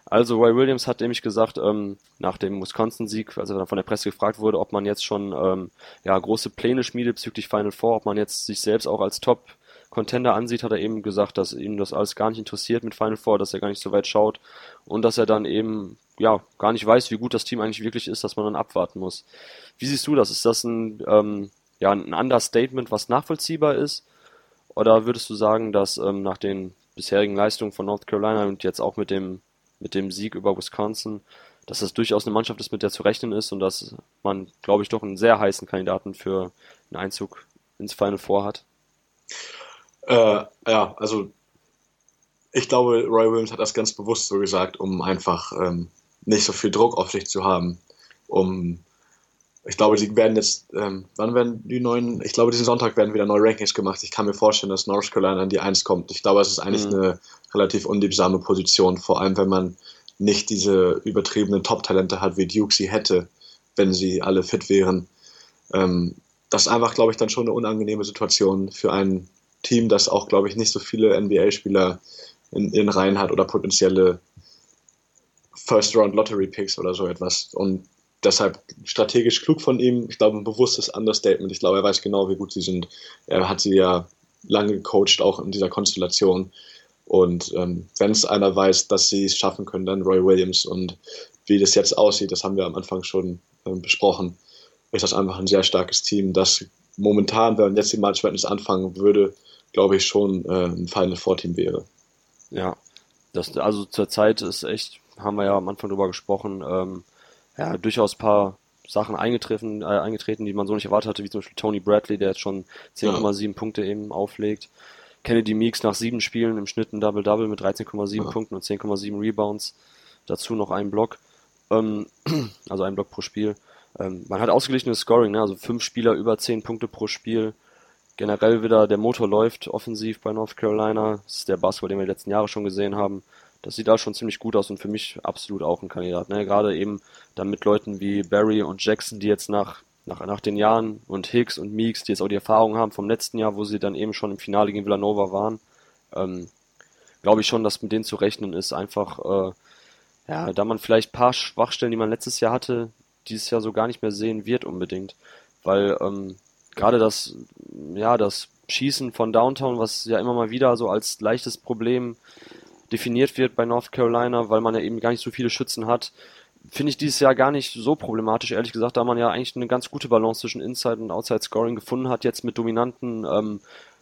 Also Roy Williams hat nämlich gesagt, ähm, nach dem Wisconsin-Sieg, als er dann von der Presse gefragt wurde, ob man jetzt schon ähm, ja, große Pläne schmiedet bezüglich Final Four, ob man jetzt sich selbst auch als Top-Contender ansieht, hat er eben gesagt, dass ihm das alles gar nicht interessiert mit Final Four, dass er gar nicht so weit schaut und dass er dann eben ja gar nicht weiß, wie gut das Team eigentlich wirklich ist, dass man dann abwarten muss. Wie siehst du das? Ist das ein, ähm, ja, ein Understatement, was nachvollziehbar ist? Oder würdest du sagen, dass ähm, nach den bisherigen Leistungen von North Carolina und jetzt auch mit dem, mit dem Sieg über Wisconsin, dass das durchaus eine Mannschaft ist, mit der zu rechnen ist und dass man, glaube ich, doch einen sehr heißen Kandidaten für einen Einzug ins Final Four hat? Äh, ja, also ich glaube, Roy Williams hat das ganz bewusst so gesagt, um einfach ähm, nicht so viel Druck auf sich zu haben, um ich glaube, die werden jetzt, ähm, wann werden die neuen, ich glaube, diesen Sonntag werden wieder neue Rankings gemacht. Ich kann mir vorstellen, dass North Carolina an die 1 kommt. Ich glaube, es ist eigentlich mhm. eine relativ unliebsame Position, vor allem wenn man nicht diese übertriebenen Top-Talente hat, wie Duke sie hätte, wenn sie alle fit wären. Ähm, das ist einfach, glaube ich, dann schon eine unangenehme Situation für ein Team, das auch, glaube ich, nicht so viele NBA-Spieler in ihren Reihen hat oder potenzielle First-Round-Lottery-Picks oder so etwas. Und deshalb strategisch klug von ihm. Ich glaube, ein bewusstes Understatement. Ich glaube, er weiß genau, wie gut sie sind. Er hat sie ja lange gecoacht, auch in dieser Konstellation. Und ähm, wenn es einer weiß, dass sie es schaffen können, dann Roy Williams. Und wie das jetzt aussieht, das haben wir am Anfang schon äh, besprochen, ist das einfach ein sehr starkes Team, das momentan, wenn man jetzt die March Madness anfangen würde, glaube ich schon äh, ein Final Four Team wäre. Ja, das, also zur Zeit ist echt, haben wir ja am Anfang drüber gesprochen, ähm, ja, durchaus paar Sachen eingetreten, äh, eingetreten, die man so nicht erwartet hatte, wie zum Beispiel Tony Bradley, der jetzt schon 10,7 ja. Punkte eben auflegt. Kennedy Meeks nach sieben Spielen im Schnitt ein Double-Double mit 13,7 ja. Punkten und 10,7 Rebounds. Dazu noch ein Block. Ähm, also ein Block pro Spiel. Ähm, man hat ausgeglichenes Scoring, ne? also fünf Spieler über 10 Punkte pro Spiel. Generell wieder der Motor läuft offensiv bei North Carolina. Das ist der Basketball, den wir die letzten Jahre schon gesehen haben das sieht da schon ziemlich gut aus und für mich absolut auch ein Kandidat. Ne? Gerade eben dann mit Leuten wie Barry und Jackson, die jetzt nach, nach, nach den Jahren und Hicks und Meeks, die jetzt auch die Erfahrung haben vom letzten Jahr, wo sie dann eben schon im Finale gegen Villanova waren, ähm, glaube ich schon, dass mit denen zu rechnen ist. Einfach, äh, ja, da man vielleicht paar Schwachstellen, die man letztes Jahr hatte, dieses Jahr so gar nicht mehr sehen wird unbedingt. Weil ähm, gerade das, ja, das Schießen von Downtown, was ja immer mal wieder so als leichtes Problem definiert wird bei North Carolina, weil man ja eben gar nicht so viele Schützen hat. Finde ich dieses Jahr gar nicht so problematisch, ehrlich gesagt, da man ja eigentlich eine ganz gute Balance zwischen Inside und Outside Scoring gefunden hat, jetzt mit dominanten ähm,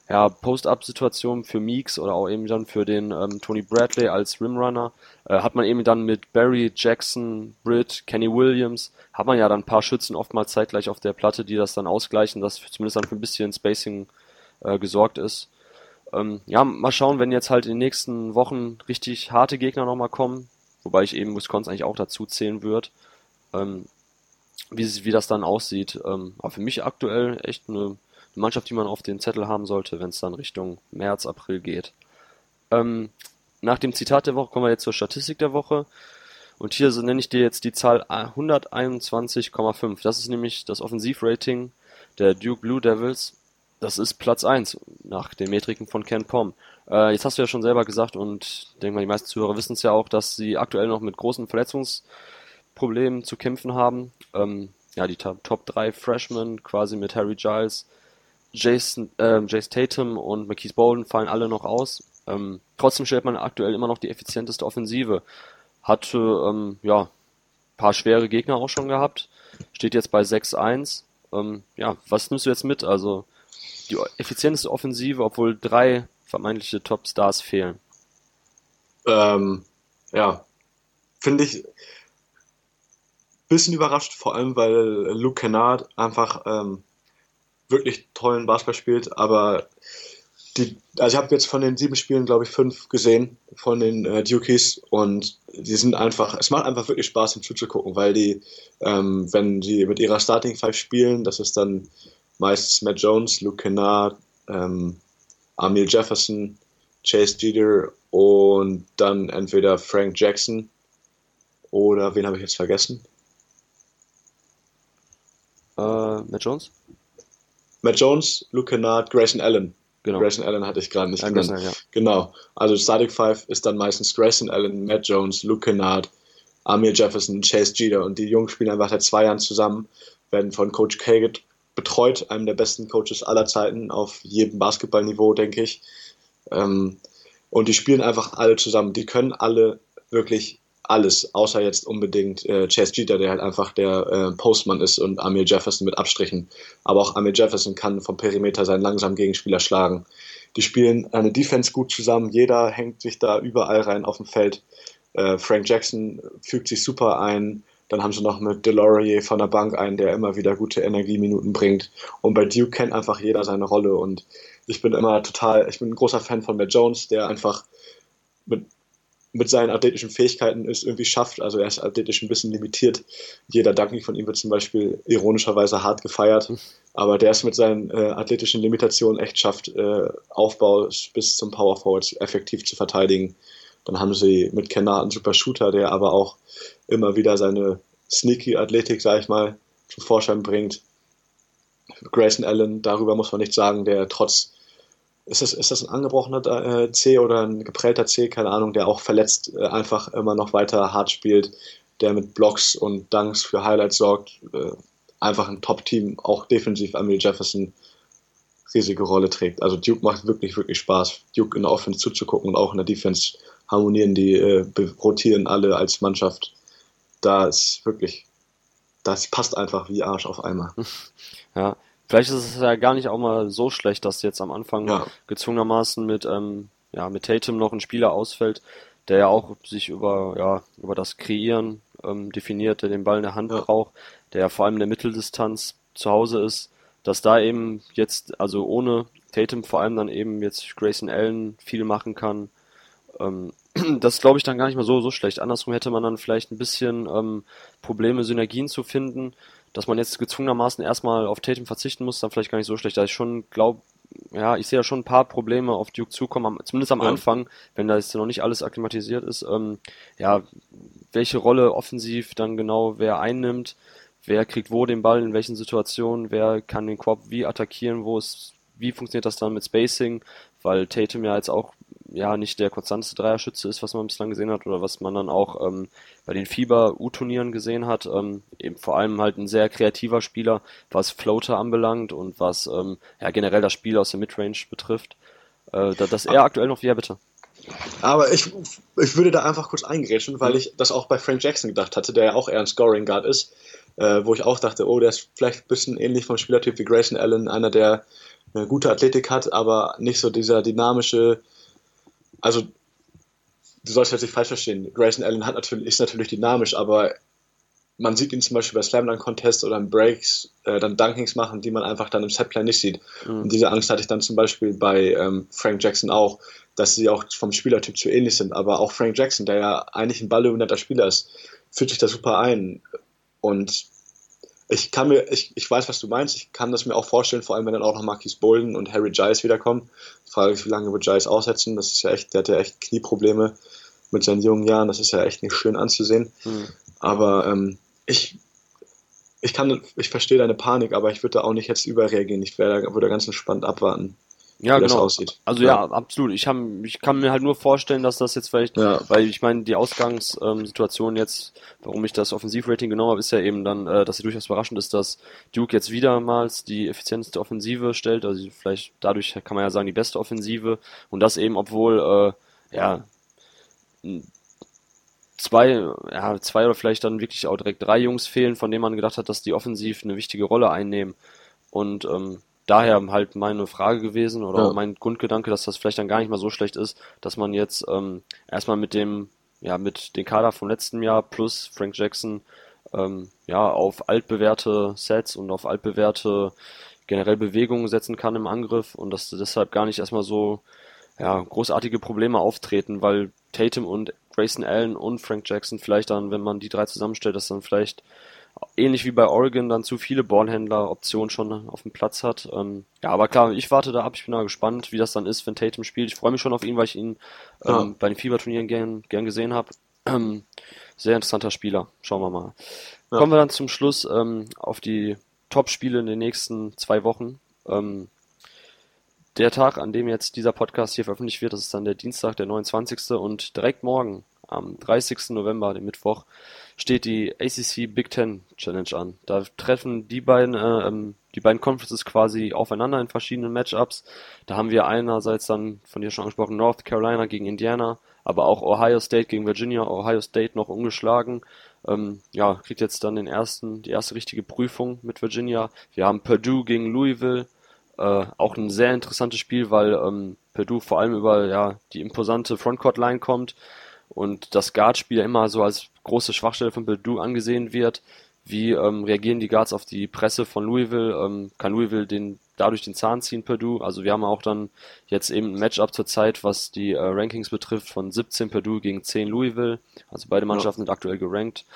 ja, Post-Up-Situationen für Meeks oder auch eben dann für den ähm, Tony Bradley als Rimrunner, äh, hat man eben dann mit Barry, Jackson, Britt, Kenny Williams, hat man ja dann ein paar Schützen oftmals zeitgleich auf der Platte, die das dann ausgleichen, dass zumindest dann für ein bisschen Spacing äh, gesorgt ist. Ähm, ja, mal schauen, wenn jetzt halt in den nächsten Wochen richtig harte Gegner nochmal kommen, wobei ich eben Wisconsin eigentlich auch dazu zählen würde, ähm, wie, wie das dann aussieht. Ähm, aber für mich aktuell echt eine, eine, Mannschaft, die man auf den Zettel haben sollte, wenn es dann Richtung März, April geht. Ähm, nach dem Zitat der Woche kommen wir jetzt zur Statistik der Woche. Und hier so nenne ich dir jetzt die Zahl 121,5. Das ist nämlich das Offensivrating der Duke Blue Devils das ist Platz 1 nach den Metriken von Ken Pom. Äh, jetzt hast du ja schon selber gesagt und denke mal, die meisten Zuhörer wissen es ja auch, dass sie aktuell noch mit großen Verletzungsproblemen zu kämpfen haben. Ähm, ja, die Top 3 Freshmen quasi mit Harry Giles, Jason, äh, Jace Tatum und McKees Bolden fallen alle noch aus. Ähm, trotzdem stellt man aktuell immer noch die effizienteste Offensive. Hatte, ähm, ja, paar schwere Gegner auch schon gehabt. Steht jetzt bei 6-1. Ähm, ja, was nimmst du jetzt mit? Also, die effizienteste Offensive, obwohl drei vermeintliche Top-Stars fehlen. Ähm, ja, finde ich bisschen überrascht, vor allem weil Luke Kennard einfach ähm, wirklich tollen Basketball spielt, aber die, also ich habe jetzt von den sieben Spielen, glaube ich, fünf gesehen von den äh, Dukies und die sind einfach, es macht einfach wirklich Spaß, ihm zuzugucken, weil die, ähm, wenn sie mit ihrer Starting Five spielen, das ist dann meistens Matt Jones, Luke Kennard, ähm, Amil Jefferson, Chase Jeter und dann entweder Frank Jackson oder wen habe ich jetzt vergessen? Uh, Matt Jones? Matt Jones, Luke Kennard, Grayson Allen. Genau. Grayson Allen hatte ich gerade nicht ja, genannt. Ja. Genau. Also Static Five ist dann meistens Grayson Allen, Matt Jones, Luke Kennard, Amir Jefferson, Chase Jeter und die Jungs spielen einfach seit zwei Jahren zusammen, werden von Coach K betreut, einem der besten Coaches aller Zeiten auf jedem Basketballniveau, denke ich. Ähm, und die spielen einfach alle zusammen. Die können alle wirklich alles, außer jetzt unbedingt äh, Chase Jeter, der halt einfach der äh, Postman ist und Amir Jefferson mit Abstrichen. Aber auch Amir Jefferson kann vom Perimeter seinen langsamen Gegenspieler schlagen. Die spielen eine Defense gut zusammen. Jeder hängt sich da überall rein auf dem Feld. Äh, Frank Jackson fügt sich super ein. Dann haben sie noch mit Delorier von der Bank einen, der immer wieder gute Energieminuten bringt. Und bei Duke kennt einfach jeder seine Rolle. Und ich bin immer total, ich bin ein großer Fan von Matt Jones, der einfach mit, mit seinen athletischen Fähigkeiten es irgendwie schafft. Also er ist athletisch ein bisschen limitiert. Jeder Dank von ihm wird zum Beispiel ironischerweise hart gefeiert. Aber der es mit seinen äh, athletischen Limitationen echt schafft, äh, Aufbau bis zum Power Forward effektiv zu verteidigen. Dann haben sie mit Kennard einen super Shooter, der aber auch immer wieder seine sneaky Athletik, sag ich mal, zum Vorschein bringt. Grayson Allen, darüber muss man nichts sagen, der trotz, ist das, ist das ein angebrochener äh, C oder ein geprellter C, keine Ahnung, der auch verletzt äh, einfach immer noch weiter hart spielt, der mit Blocks und Dunks für Highlights sorgt, äh, einfach ein Top-Team, auch defensiv Emil Jefferson riesige Rolle trägt. Also Duke macht wirklich, wirklich Spaß, Duke in der Offense zuzugucken und auch in der Defense harmonieren die, äh, rotieren alle als Mannschaft da ist wirklich, das passt einfach wie Arsch auf einmal. Ja, vielleicht ist es ja gar nicht auch mal so schlecht, dass jetzt am Anfang ja. gezwungenermaßen mit, ähm, ja, mit Tatum noch ein Spieler ausfällt, der ja auch sich über, ja, über das Kreieren ähm, definiert, der den Ball in der Hand ja. braucht, der ja vor allem in der Mitteldistanz zu Hause ist, dass da eben jetzt, also ohne Tatum vor allem dann eben jetzt Grayson Allen viel machen kann. Ähm, das glaube ich dann gar nicht mal so, so schlecht. Andersrum hätte man dann vielleicht ein bisschen ähm, Probleme, Synergien zu finden, dass man jetzt gezwungenermaßen erstmal auf Tatum verzichten muss, dann vielleicht gar nicht so schlecht. Da ich schon glaube, ja, ich sehe ja schon ein paar Probleme auf Duke zukommen, zumindest am ja. Anfang, wenn da jetzt noch nicht alles akklimatisiert ist. Ähm, ja, welche Rolle offensiv dann genau wer einnimmt, wer kriegt wo den Ball, in welchen Situationen, wer kann den Korb wie attackieren, wo ist, wie funktioniert das dann mit Spacing, weil Tatum ja jetzt auch ja nicht der konstanteste Dreierschütze ist, was man bislang gesehen hat oder was man dann auch ähm, bei den Fieber-U-Turnieren gesehen hat. Ähm, eben vor allem halt ein sehr kreativer Spieler, was Floater anbelangt und was ähm, ja generell das Spiel aus der Midrange betrifft. Äh, das er aktuell noch, ja bitte. Aber ich, ich würde da einfach kurz eingrätschen, weil ich das auch bei Frank Jackson gedacht hatte, der ja auch eher ein Scoring Guard ist, äh, wo ich auch dachte, oh, der ist vielleicht ein bisschen ähnlich vom Spielertyp wie Grayson Allen, einer, der eine gute Athletik hat, aber nicht so dieser dynamische, also du sollst jetzt nicht falsch verstehen, Grayson Allen hat natürlich, ist natürlich dynamisch, aber man sieht ihn zum Beispiel bei Slam Dunk Contest oder im Breaks äh, dann Dunkings machen, die man einfach dann im Setplay nicht sieht. Mhm. Und diese Angst hatte ich dann zum Beispiel bei ähm, Frank Jackson auch, dass sie auch vom Spielertyp zu ähnlich sind. Aber auch Frank Jackson, der ja eigentlich ein balldominanter Spieler ist, fühlt sich da super ein. Und ich kann mir, ich, ich weiß, was du meinst, ich kann das mir auch vorstellen, vor allem wenn dann auch noch Marquis Bolden und Harry Giles wiederkommen. Die Frage ist, wie lange wird Giles aussetzen? Das ist ja echt, der hat ja echt Knieprobleme mit seinen jungen Jahren, das ist ja echt nicht schön anzusehen. Mhm. Aber ähm, ich, ich kann, ich verstehe deine Panik, aber ich würde da auch nicht jetzt überreagieren. Ich werde, würde ganz entspannt abwarten. Ja, wie genau. das aussieht. Also ja, ja absolut. Ich, hab, ich kann mir halt nur vorstellen, dass das jetzt vielleicht, ja. weil ich meine, die Ausgangssituation jetzt, warum ich das Offensivrating genommen habe, ist ja eben dann, äh, dass sie durchaus überraschend ist, dass Duke jetzt wiedermals die effizienteste Offensive stellt. Also vielleicht dadurch kann man ja sagen, die beste Offensive. Und das eben, obwohl, äh, ja, zwei, ja, zwei oder vielleicht dann wirklich auch direkt drei Jungs fehlen, von denen man gedacht hat, dass die offensiv eine wichtige Rolle einnehmen. Und ähm, daher halt meine Frage gewesen oder ja. mein Grundgedanke, dass das vielleicht dann gar nicht mal so schlecht ist, dass man jetzt ähm, erstmal mit dem, ja, mit dem Kader vom letzten Jahr plus Frank Jackson ähm, ja, auf altbewährte Sets und auf altbewährte generell Bewegungen setzen kann im Angriff und dass deshalb gar nicht erstmal so ja, großartige Probleme auftreten, weil Tatum und Grayson Allen und Frank Jackson vielleicht dann, wenn man die drei zusammenstellt, dass dann vielleicht ähnlich wie bei Oregon dann zu viele Ballhändler-Optionen schon auf dem Platz hat. Ähm, ja, aber klar, ich warte da ab, ich bin da gespannt, wie das dann ist, wenn Tatum spielt. Ich freue mich schon auf ihn, weil ich ihn ähm, ja. bei den Fieberturnieren gern, gern gesehen habe. Ähm, sehr interessanter Spieler, schauen wir mal. Ja. Kommen wir dann zum Schluss ähm, auf die Top-Spiele in den nächsten zwei Wochen. Ähm, der Tag, an dem jetzt dieser Podcast hier veröffentlicht wird, das ist dann der Dienstag, der 29. und direkt morgen, am 30. November, dem Mittwoch, steht die ACC Big Ten Challenge an. Da treffen die beiden, äh, ähm, die beiden Conferences quasi aufeinander in verschiedenen Matchups. Da haben wir einerseits dann, von dir schon angesprochen, North Carolina gegen Indiana, aber auch Ohio State gegen Virginia, Ohio State noch ungeschlagen. Ähm, ja, kriegt jetzt dann den ersten, die erste richtige Prüfung mit Virginia. Wir haben Purdue gegen Louisville, äh, auch ein sehr interessantes Spiel, weil ähm, Purdue vor allem über ja, die imposante Frontcourt-Line kommt und das Guard-Spiel immer so als große Schwachstelle von Purdue angesehen wird. Wie ähm, reagieren die Guards auf die Presse von Louisville? Ähm, kann Louisville den dadurch den Zahn ziehen, Purdue? Also wir haben auch dann jetzt eben ein Matchup zur Zeit, was die äh, Rankings betrifft, von 17 Purdue gegen 10 Louisville. Also beide Mannschaften ja. sind aktuell gerankt.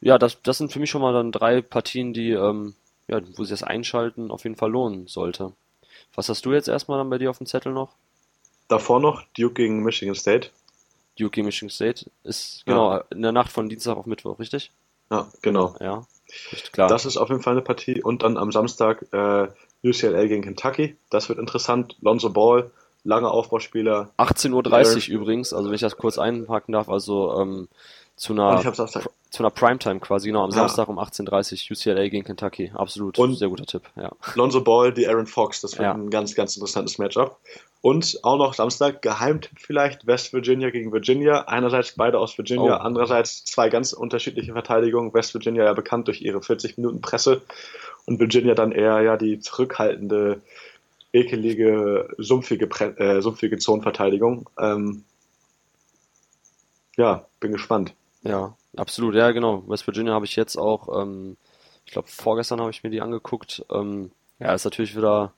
Ja, das, das sind für mich schon mal dann drei Partien, die ähm, ja, wo sich das Einschalten auf jeden Fall lohnen sollte. Was hast du jetzt erstmal dann bei dir auf dem Zettel noch? Davor noch Duke gegen Michigan State. Duke Michigan State ist genau ja. in der Nacht von Dienstag auf Mittwoch, richtig? Ja, genau. Ja, klar. Das ist auf jeden Fall eine Partie. Und dann am Samstag äh, UCLA gegen Kentucky. Das wird interessant. Lonzo Ball, lange Aufbauspieler. 18.30 Uhr übrigens, also wenn ich das kurz einpacken darf, also ähm, zu einer zu einer Primetime quasi, genau, am ja. Samstag um 18.30 Uhr UCLA gegen Kentucky. Absolut, und sehr guter Tipp, ja. Lonzo Ball, die Aaron Fox, das wird ja. ein ganz, ganz interessantes Matchup. Und auch noch Samstag, Geheimtipp vielleicht, West Virginia gegen Virginia. Einerseits beide aus Virginia, oh. andererseits zwei ganz unterschiedliche Verteidigungen. West Virginia ja bekannt durch ihre 40 Minuten Presse und Virginia dann eher ja die zurückhaltende, ekelige, sumpfige, äh, sumpfige Zonenverteidigung. Ähm, ja, bin gespannt. Ja, absolut, ja genau. West Virginia habe ich jetzt auch, ähm, ich glaube vorgestern habe ich mir die angeguckt. Ähm, ja, ist natürlich wieder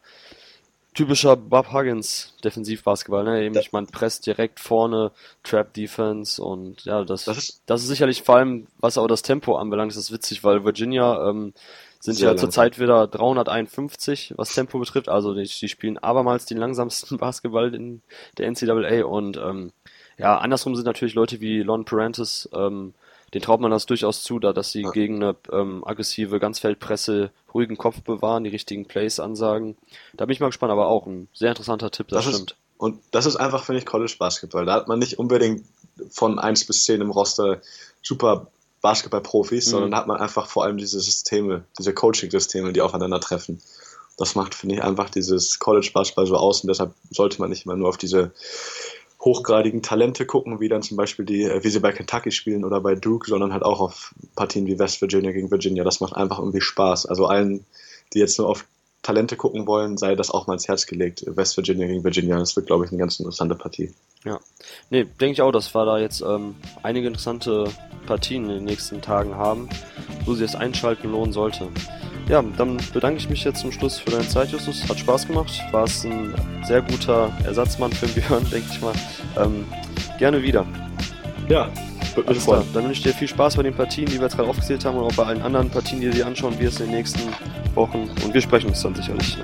typischer Bob Huggins Defensivbasketball, ne? Eben, ich meine, presst direkt vorne, Trap Defense und ja, das, das ist, das ist sicherlich vor allem, was auch das Tempo anbelangt, ist das witzig, weil Virginia ähm, sind ja zurzeit wieder 351, was Tempo betrifft. Also die, die spielen abermals den langsamsten Basketball in der NCAA und ähm, ja, andersrum sind natürlich Leute wie Lon Parantis, ähm, den traut man das durchaus zu, da dass sie ja. gegen eine ähm, aggressive Ganzfeldpresse ruhigen Kopf bewahren, die richtigen Plays ansagen. Da bin ich mal gespannt, aber auch ein sehr interessanter Tipp, das, das stimmt. Ist, und das ist einfach, finde ich, College Basketball. Da hat man nicht unbedingt von 1 bis 10 im Roster super Basketball-Profis, mhm. sondern da hat man einfach vor allem diese Systeme, diese Coaching-Systeme, die aufeinandertreffen. Das macht, finde ich, einfach dieses College-Basketball so aus und deshalb sollte man nicht immer nur auf diese hochgradigen Talente gucken, wie dann zum Beispiel die, äh, wie sie bei Kentucky spielen oder bei Duke, sondern halt auch auf Partien wie West Virginia gegen Virginia. Das macht einfach irgendwie Spaß. Also allen, die jetzt nur auf Talente gucken wollen, sei das auch mal ins Herz gelegt. West Virginia gegen Virginia, das wird, glaube ich, eine ganz interessante Partie. Ja, nee, denke ich auch, dass wir da jetzt ähm, einige interessante Partien in den nächsten Tagen haben, wo sich das Einschalten lohnen sollte. Ja, dann bedanke ich mich jetzt zum Schluss für deine Zeit, Justus. Hat Spaß gemacht. War es ein sehr guter Ersatzmann für den Björn, denke ich mal. Ähm, gerne wieder. Ja, würde mich freuen. Dann wünsche ich dir viel Spaß bei den Partien, die wir jetzt gerade aufgezählt haben und auch bei allen anderen Partien, die du dir anschauen wirst in den nächsten Wochen. Und wir sprechen uns dann sicherlich.